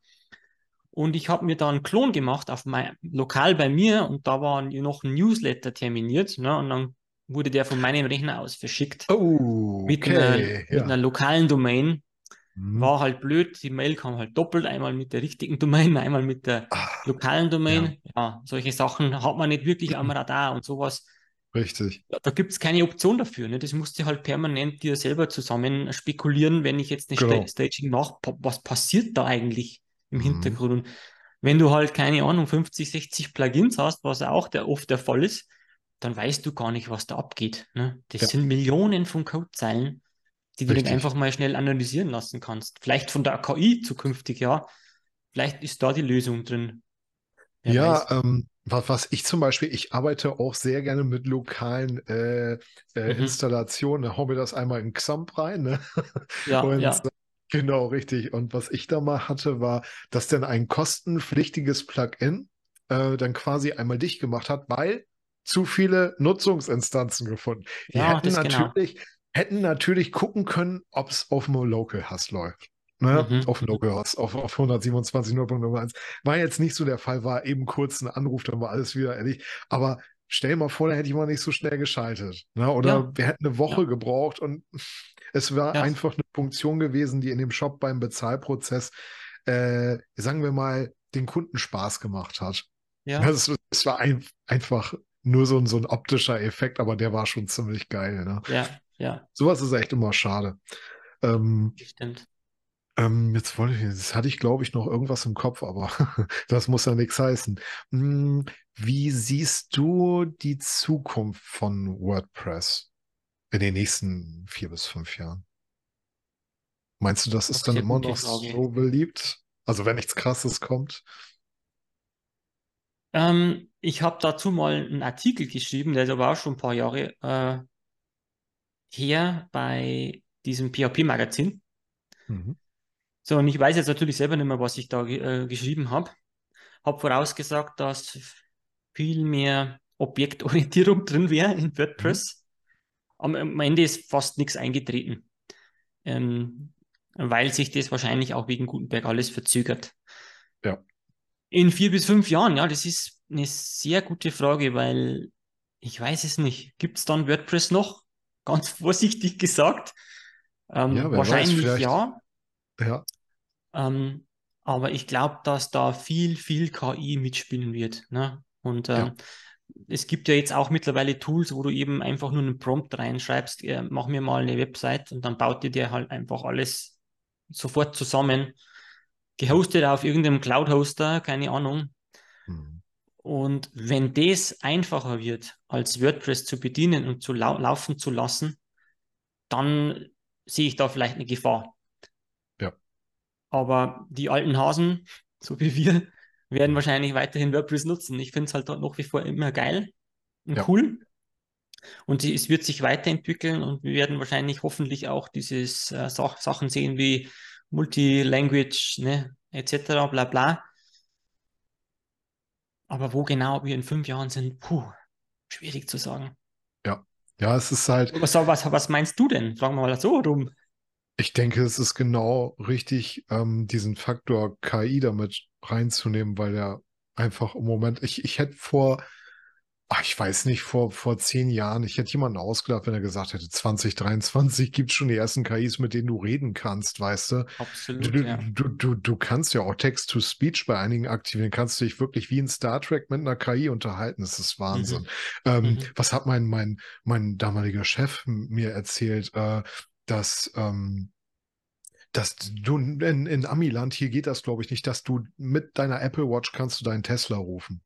S2: und ich habe mir da einen Klon gemacht auf mein, lokal bei mir und da war noch ein Newsletter terminiert, ne, und dann wurde der von meinem Rechner aus verschickt
S1: oh,
S2: mit einer,
S1: okay,
S2: mit einer
S1: ja.
S2: lokalen Domain.
S1: Hm.
S2: War halt blöd, die Mail kam halt doppelt, einmal mit der richtigen Domain, einmal mit der
S1: Ah,
S2: lokalen
S1: ja,
S2: Domain. Ja, solche Sachen hat man nicht wirklich am Radar und sowas.
S1: richtig.
S2: Ja, da gibt es keine Option dafür. Ne? Das musst du halt permanent dir selber zusammen spekulieren, wenn ich jetzt eine
S1: Genau.
S2: Staging mache, was passiert da eigentlich im
S1: Mhm.
S2: Hintergrund? Und wenn du halt, keine Ahnung, 50, 60 Plugins hast, was auch der, oft der Fall ist, dann weißt du gar nicht, was da abgeht. Ne? Das
S1: Ja,
S2: sind Millionen von Codezeilen, die du
S1: richtig.
S2: einfach mal schnell analysieren lassen kannst. Vielleicht von der KI zukünftig, ja. Vielleicht ist da die Lösung drin. Wer
S1: Ja, ähm, was, was ich zum Beispiel, ich arbeite auch sehr gerne mit lokalen äh, äh,
S2: Mhm.
S1: Installationen. Da hau mir das einmal in Xampp rein, ne?
S2: Ja,
S1: Und
S2: ja,
S1: genau, richtig. Und was ich da mal hatte, war, dass dann ein kostenpflichtiges Plugin äh, dann quasi einmal dicht gemacht hat, weil zu viele Nutzungsinstanzen gefunden. Die
S2: ja,
S1: hätten
S2: das genau.
S1: Hätten natürlich gucken können, ob es auf dem Local-Host läuft. Ne?
S2: Mhm.
S1: Auf dem Local-Host, auf, auf 127.0.1. War jetzt nicht so der Fall, war eben kurz ein Anruf, dann war alles wieder ehrlich. Aber stell mal vor, da hätte ich mal nicht so schnell geschaltet. Ne? Oder
S2: Ja,
S1: wir hätten eine Woche
S2: ja,
S1: gebraucht und es war
S2: ja,
S1: einfach eine Funktion gewesen, die in dem Shop beim Bezahlprozess, äh, sagen wir mal, den Kunden Spaß gemacht hat.
S2: ja,
S1: Es, es war ein, einfach nur so ein, so ein optischer Effekt, aber der war schon ziemlich geil. Ne?
S2: ja, ja,
S1: Sowas ist echt immer schade. Ähm,
S2: das stimmt.
S1: ähm, jetzt wollte ich, das hatte ich, glaube ich, noch irgendwas im Kopf, aber das muss ja nichts heißen. Hm, Wie siehst du die Zukunft von WordPress in den nächsten vier bis fünf Jahren? Meinst du, das ist dann immer noch Frage. so beliebt? Also wenn nichts Krasses kommt?
S2: Ähm, ich habe dazu mal einen Artikel geschrieben, der ist aber auch schon ein paar Jahre äh, her bei diesem PHP-Magazin. Mhm. So, und ich weiß jetzt natürlich selber nicht mehr, was ich da äh, geschrieben habe. Habe vorausgesagt, dass viel mehr Objektorientierung drin wäre in WordPress. Mhm. Am, Ende ist fast nichts eingetreten, ähm, weil sich das wahrscheinlich auch wegen Gutenberg alles verzögert.
S1: Ja.
S2: In vier bis fünf Jahren, ja, das ist eine sehr gute Frage, weil ich weiß es nicht. Gibt es dann WordPress noch? Ganz vorsichtig gesagt. Ähm, ja, wahrscheinlich weiß, ja.
S1: Ja.
S2: Ähm, aber ich glaube, dass da viel, viel KI mitspielen wird. Ne? Und ähm, ja. es gibt ja jetzt auch mittlerweile Tools, wo du eben einfach nur einen Prompt reinschreibst, äh, mach mir mal eine Website und dann baut dir der halt einfach alles sofort zusammen. Gehostet auf irgendeinem Cloud-Hoster, keine Ahnung. Und wenn das einfacher wird, als WordPress zu bedienen und zu lau laufen zu lassen, dann sehe ich da vielleicht eine Gefahr.
S1: Ja.
S2: Aber die alten Hasen, so wie wir, werden wahrscheinlich weiterhin WordPress nutzen. Ich finde es halt nach wie vor immer geil und ja. cool. Und es wird sich weiterentwickeln und wir werden wahrscheinlich hoffentlich auch dieses äh, Sachen sehen wie Multilanguage, ne, etc. bla bla. Aber wo genau wir in fünf Jahren sind, puh, schwierig zu sagen.
S1: Ja, ja, es ist halt.
S2: Was, was, was meinst du denn? Fragen wir mal so rum.
S1: Ich denke, es ist genau richtig, ähm, diesen Faktor KI damit reinzunehmen, weil er einfach im Moment, ich, ich hätte vor, ach, ich weiß nicht, vor, vor zehn Jahren, ich hätte jemanden ausgedacht, wenn er gesagt hätte, 2023 gibt es schon die ersten KIs, mit denen du reden kannst, weißt du?
S2: Absolut.
S1: Du,
S2: ja.
S1: du, du, du kannst ja auch Text-to-Speech bei einigen aktivieren, kannst du dich wirklich wie in Star Trek mit einer KI unterhalten. Das ist Wahnsinn. Mhm. Ähm, mhm. Was hat mein, mein, mein damaliger Chef mir erzählt? Äh, dass, ähm, dass du in, in Amiland, hier geht das, glaube ich, nicht, dass du mit deiner Apple Watch kannst du deinen Tesla rufen.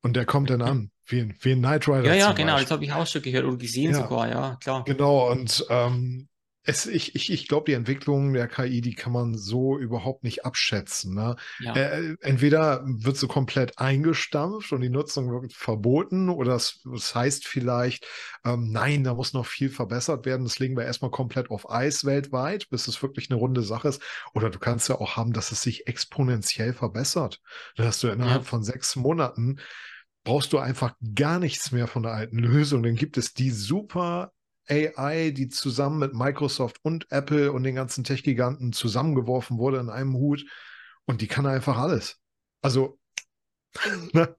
S1: Und der kommt dann an, wie, wie ein Knight Rider.
S2: Ja, ja, genau, Beispiel. das habe ich auch schon gehört oder gesehen ja. sogar, ja, klar.
S1: Genau, und ähm, es, ich, ich, ich glaube, die Entwicklung der KI, die kann man so überhaupt nicht abschätzen. Ne? Ja. Äh, entweder wird sie komplett eingestampft und die Nutzung wird verboten, oder es, es heißt vielleicht, ähm, nein, da muss noch viel verbessert werden. Das legen wir erstmal komplett auf Eis weltweit, bis es wirklich eine runde Sache ist. Oder du kannst ja auch haben, dass es sich exponentiell verbessert. Dass du innerhalb ja. von sechs Monaten brauchst du einfach gar nichts mehr von der alten Lösung. Dann gibt es die super AI, die zusammen mit Microsoft und Apple und den ganzen Tech-Giganten zusammengeworfen wurde in einem Hut. Und die kann einfach alles. Also.
S2: Ne?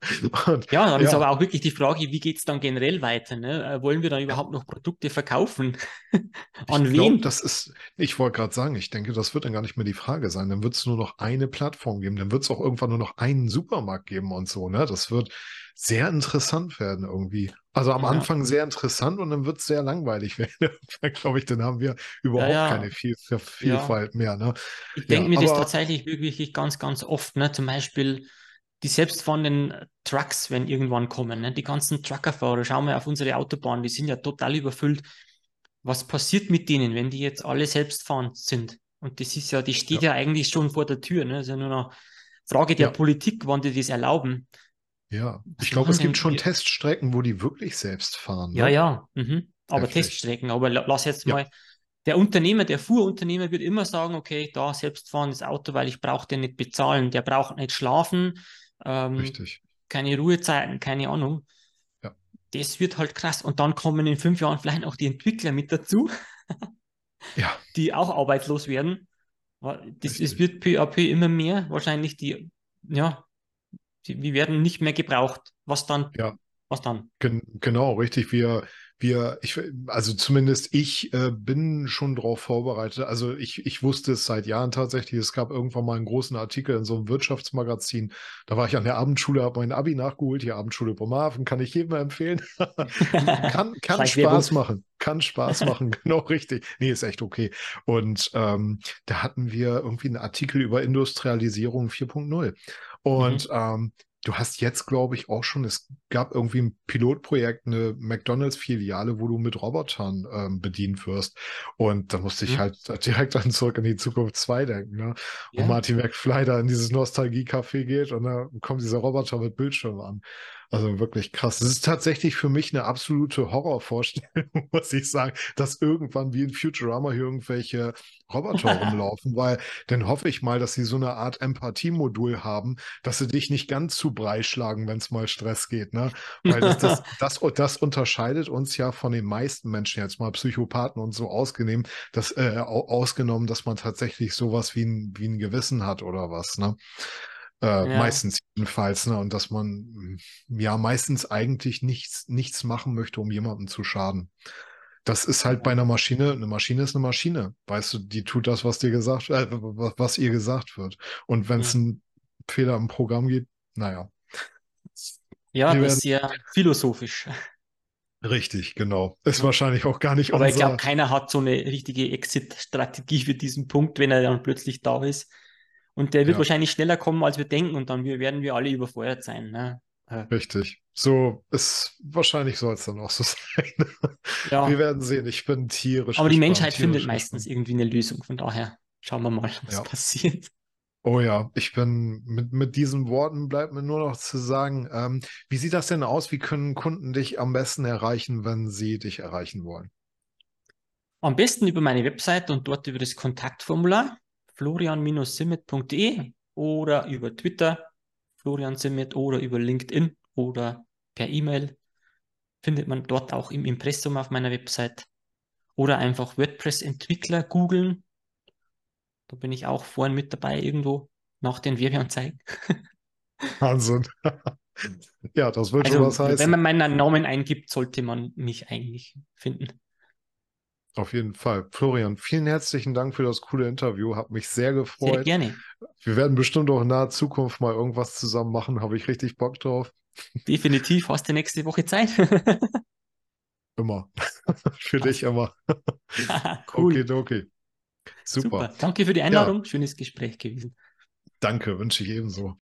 S2: und, ja, dann ja. ist aber auch wirklich die Frage, wie geht es dann generell weiter? Ne? Äh, wollen wir dann überhaupt noch Produkte verkaufen?
S1: An ich wen? Glaub, das ist, ich wollte gerade sagen, ich denke, das wird dann gar nicht mehr die Frage sein. Dann wird es nur noch eine Plattform geben. Dann wird es auch irgendwann nur noch einen Supermarkt geben und so. Ne? Das wird, sehr interessant werden irgendwie. Also am ja. Anfang sehr interessant und dann wird es sehr langweilig werden. glaube ich, dann haben wir überhaupt ja, ja. keine Viel Vielfalt mehr. Ne?
S2: Ich denke mir das tatsächlich wirklich ganz, ganz oft. Ne? Zum Beispiel die selbstfahrenden Trucks, wenn irgendwann kommen. Ne? Die ganzen Truckerfahrer, schauen wir auf unsere Autobahn, die sind ja total überfüllt. Was passiert mit denen, wenn die jetzt alle selbstfahrend sind? Und das ist ja, die steht ja, eigentlich schon vor der Tür. Ne? Das ist ja nur noch Frage der Politik, wann die das erlauben.
S1: Ja, ich glaube, es gibt schon Teststrecken, wo die wirklich selbst fahren.
S2: Ja, ne? ja, mhm. aber Heftig. Teststrecken. Aber lass jetzt ja. mal, der Unternehmer, der Fuhrunternehmer wird immer sagen, okay, da selbstfahrendes Auto, weil ich brauche den nicht bezahlen. Der braucht nicht schlafen. Ähm,
S1: Richtig.
S2: Keine Ruhezeiten, keine Ahnung.
S1: Ja.
S2: Das wird halt krass. Und dann kommen in fünf Jahren vielleicht auch die Entwickler mit dazu,
S1: ja.
S2: die auch arbeitslos werden. Das, es wird PAP immer mehr, wahrscheinlich die, ja, die werden nicht mehr gebraucht. Was dann?
S1: Ja.
S2: Was dann?
S1: Gen genau, richtig. Wir, wir, ich, also zumindest ich äh, bin schon darauf vorbereitet. Also ich, ich wusste es seit Jahren tatsächlich. Es gab irgendwann mal einen großen Artikel in so einem Wirtschaftsmagazin. Da war ich an der Abendschule, habe mein Abi nachgeholt. Die Abendschule Bremerhaven kann ich jedem empfehlen. kann kann Spaß machen. Kann Spaß machen, genau richtig. Nee, ist echt okay. Und ähm, da hatten wir irgendwie einen Artikel über Industrialisierung 4.0. Und mhm. ähm, du hast jetzt, glaube ich, auch schon, es gab irgendwie ein Pilotprojekt, eine McDonalds-Filiale, wo du mit Robotern ähm, bedient wirst. Und da musste ich
S2: Mhm.
S1: halt direkt an zurück in die Zukunft 2 denken, ne? Wo
S2: Ja.
S1: Martin McFly da in dieses Nostalgie-Café geht und da kommt dieser Roboter mit Bildschirm an. Also wirklich krass. Das ist tatsächlich für mich eine absolute Horrorvorstellung, muss ich sagen, dass irgendwann wie in Futurama hier irgendwelche Roboter rumlaufen, weil dann hoffe ich mal, dass sie so eine Art Empathiemodul haben, dass sie dich nicht ganz zu Brei schlagen, wenn es mal Stress geht, ne? Weil das, das, das, das unterscheidet uns ja von den meisten Menschen, jetzt mal Psychopathen und so ausgenommen, dass, äh, au- ausgenommen, dass man tatsächlich sowas wie ein, wie ein Gewissen hat oder was, ne? Äh,
S2: Ja.
S1: Meistens jedenfalls, ne? Und dass man mm, ja meistens eigentlich nichts, nichts machen möchte, um jemandem zu schaden. Das ist halt bei einer Maschine, eine Maschine ist eine Maschine. Weißt du, die tut das, was dir gesagt, äh, was, ihr gesagt wird. Und wenn es
S2: Ja.
S1: einen Fehler im Programm gibt, naja.
S2: Ja, das ist sehr philosophisch.
S1: Richtig, genau. Ist
S2: Ja.
S1: wahrscheinlich auch gar nicht
S2: Aber ich
S1: unser.
S2: glaube, keiner hat so eine richtige Exit-Strategie für diesen Punkt, wenn er dann plötzlich da ist. Und der wird
S1: Ja.
S2: wahrscheinlich schneller kommen, als wir denken, und dann werden wir alle überfordert sein. Ne?
S1: Richtig. So ist wahrscheinlich soll es dann auch so sein.
S2: Ja.
S1: Wir werden sehen. Ich bin tierisch.
S2: Aber die
S1: gespannt,
S2: Menschheit findet
S1: tierisch
S2: meistens
S1: gespannt.
S2: irgendwie eine Lösung. Von daher schauen wir mal, was
S1: Ja.
S2: passiert.
S1: Oh ja, ich bin mit, mit diesen Worten bleibt mir nur noch zu sagen, ähm, wie sieht das denn aus? Wie können Kunden dich am besten erreichen, wenn sie dich erreichen wollen?
S2: Am besten über meine Website und dort über das Kontaktformular florian-simmet.de oder über Twitter Florian Simmet oder über LinkedIn oder per E-Mail findet man dort auch im Impressum auf meiner Website oder einfach WordPress-Entwickler googeln. Da bin ich auch vorhin mit dabei irgendwo nach den Werbeanzeigen.
S1: Wahnsinn. Ja, das wird schon was
S2: Also, wenn
S1: heißen.
S2: man meinen Namen eingibt, sollte man mich eigentlich finden.
S1: Auf jeden Fall. Florian, vielen herzlichen Dank für das coole Interview. Hat mich sehr
S2: Sehr
S1: gefreut.
S2: gerne.
S1: Wir werden bestimmt auch in naher Zukunft mal irgendwas zusammen machen. Habe ich richtig Bock drauf.
S2: Definitiv. Hast du nächste Woche Zeit?
S1: Immer. Für dich immer.
S2: cool.
S1: Okay, okay. Super.
S2: Super. Danke für die Einladung. Schönes Gespräch gewesen.
S1: Danke, wünsche ich ebenso.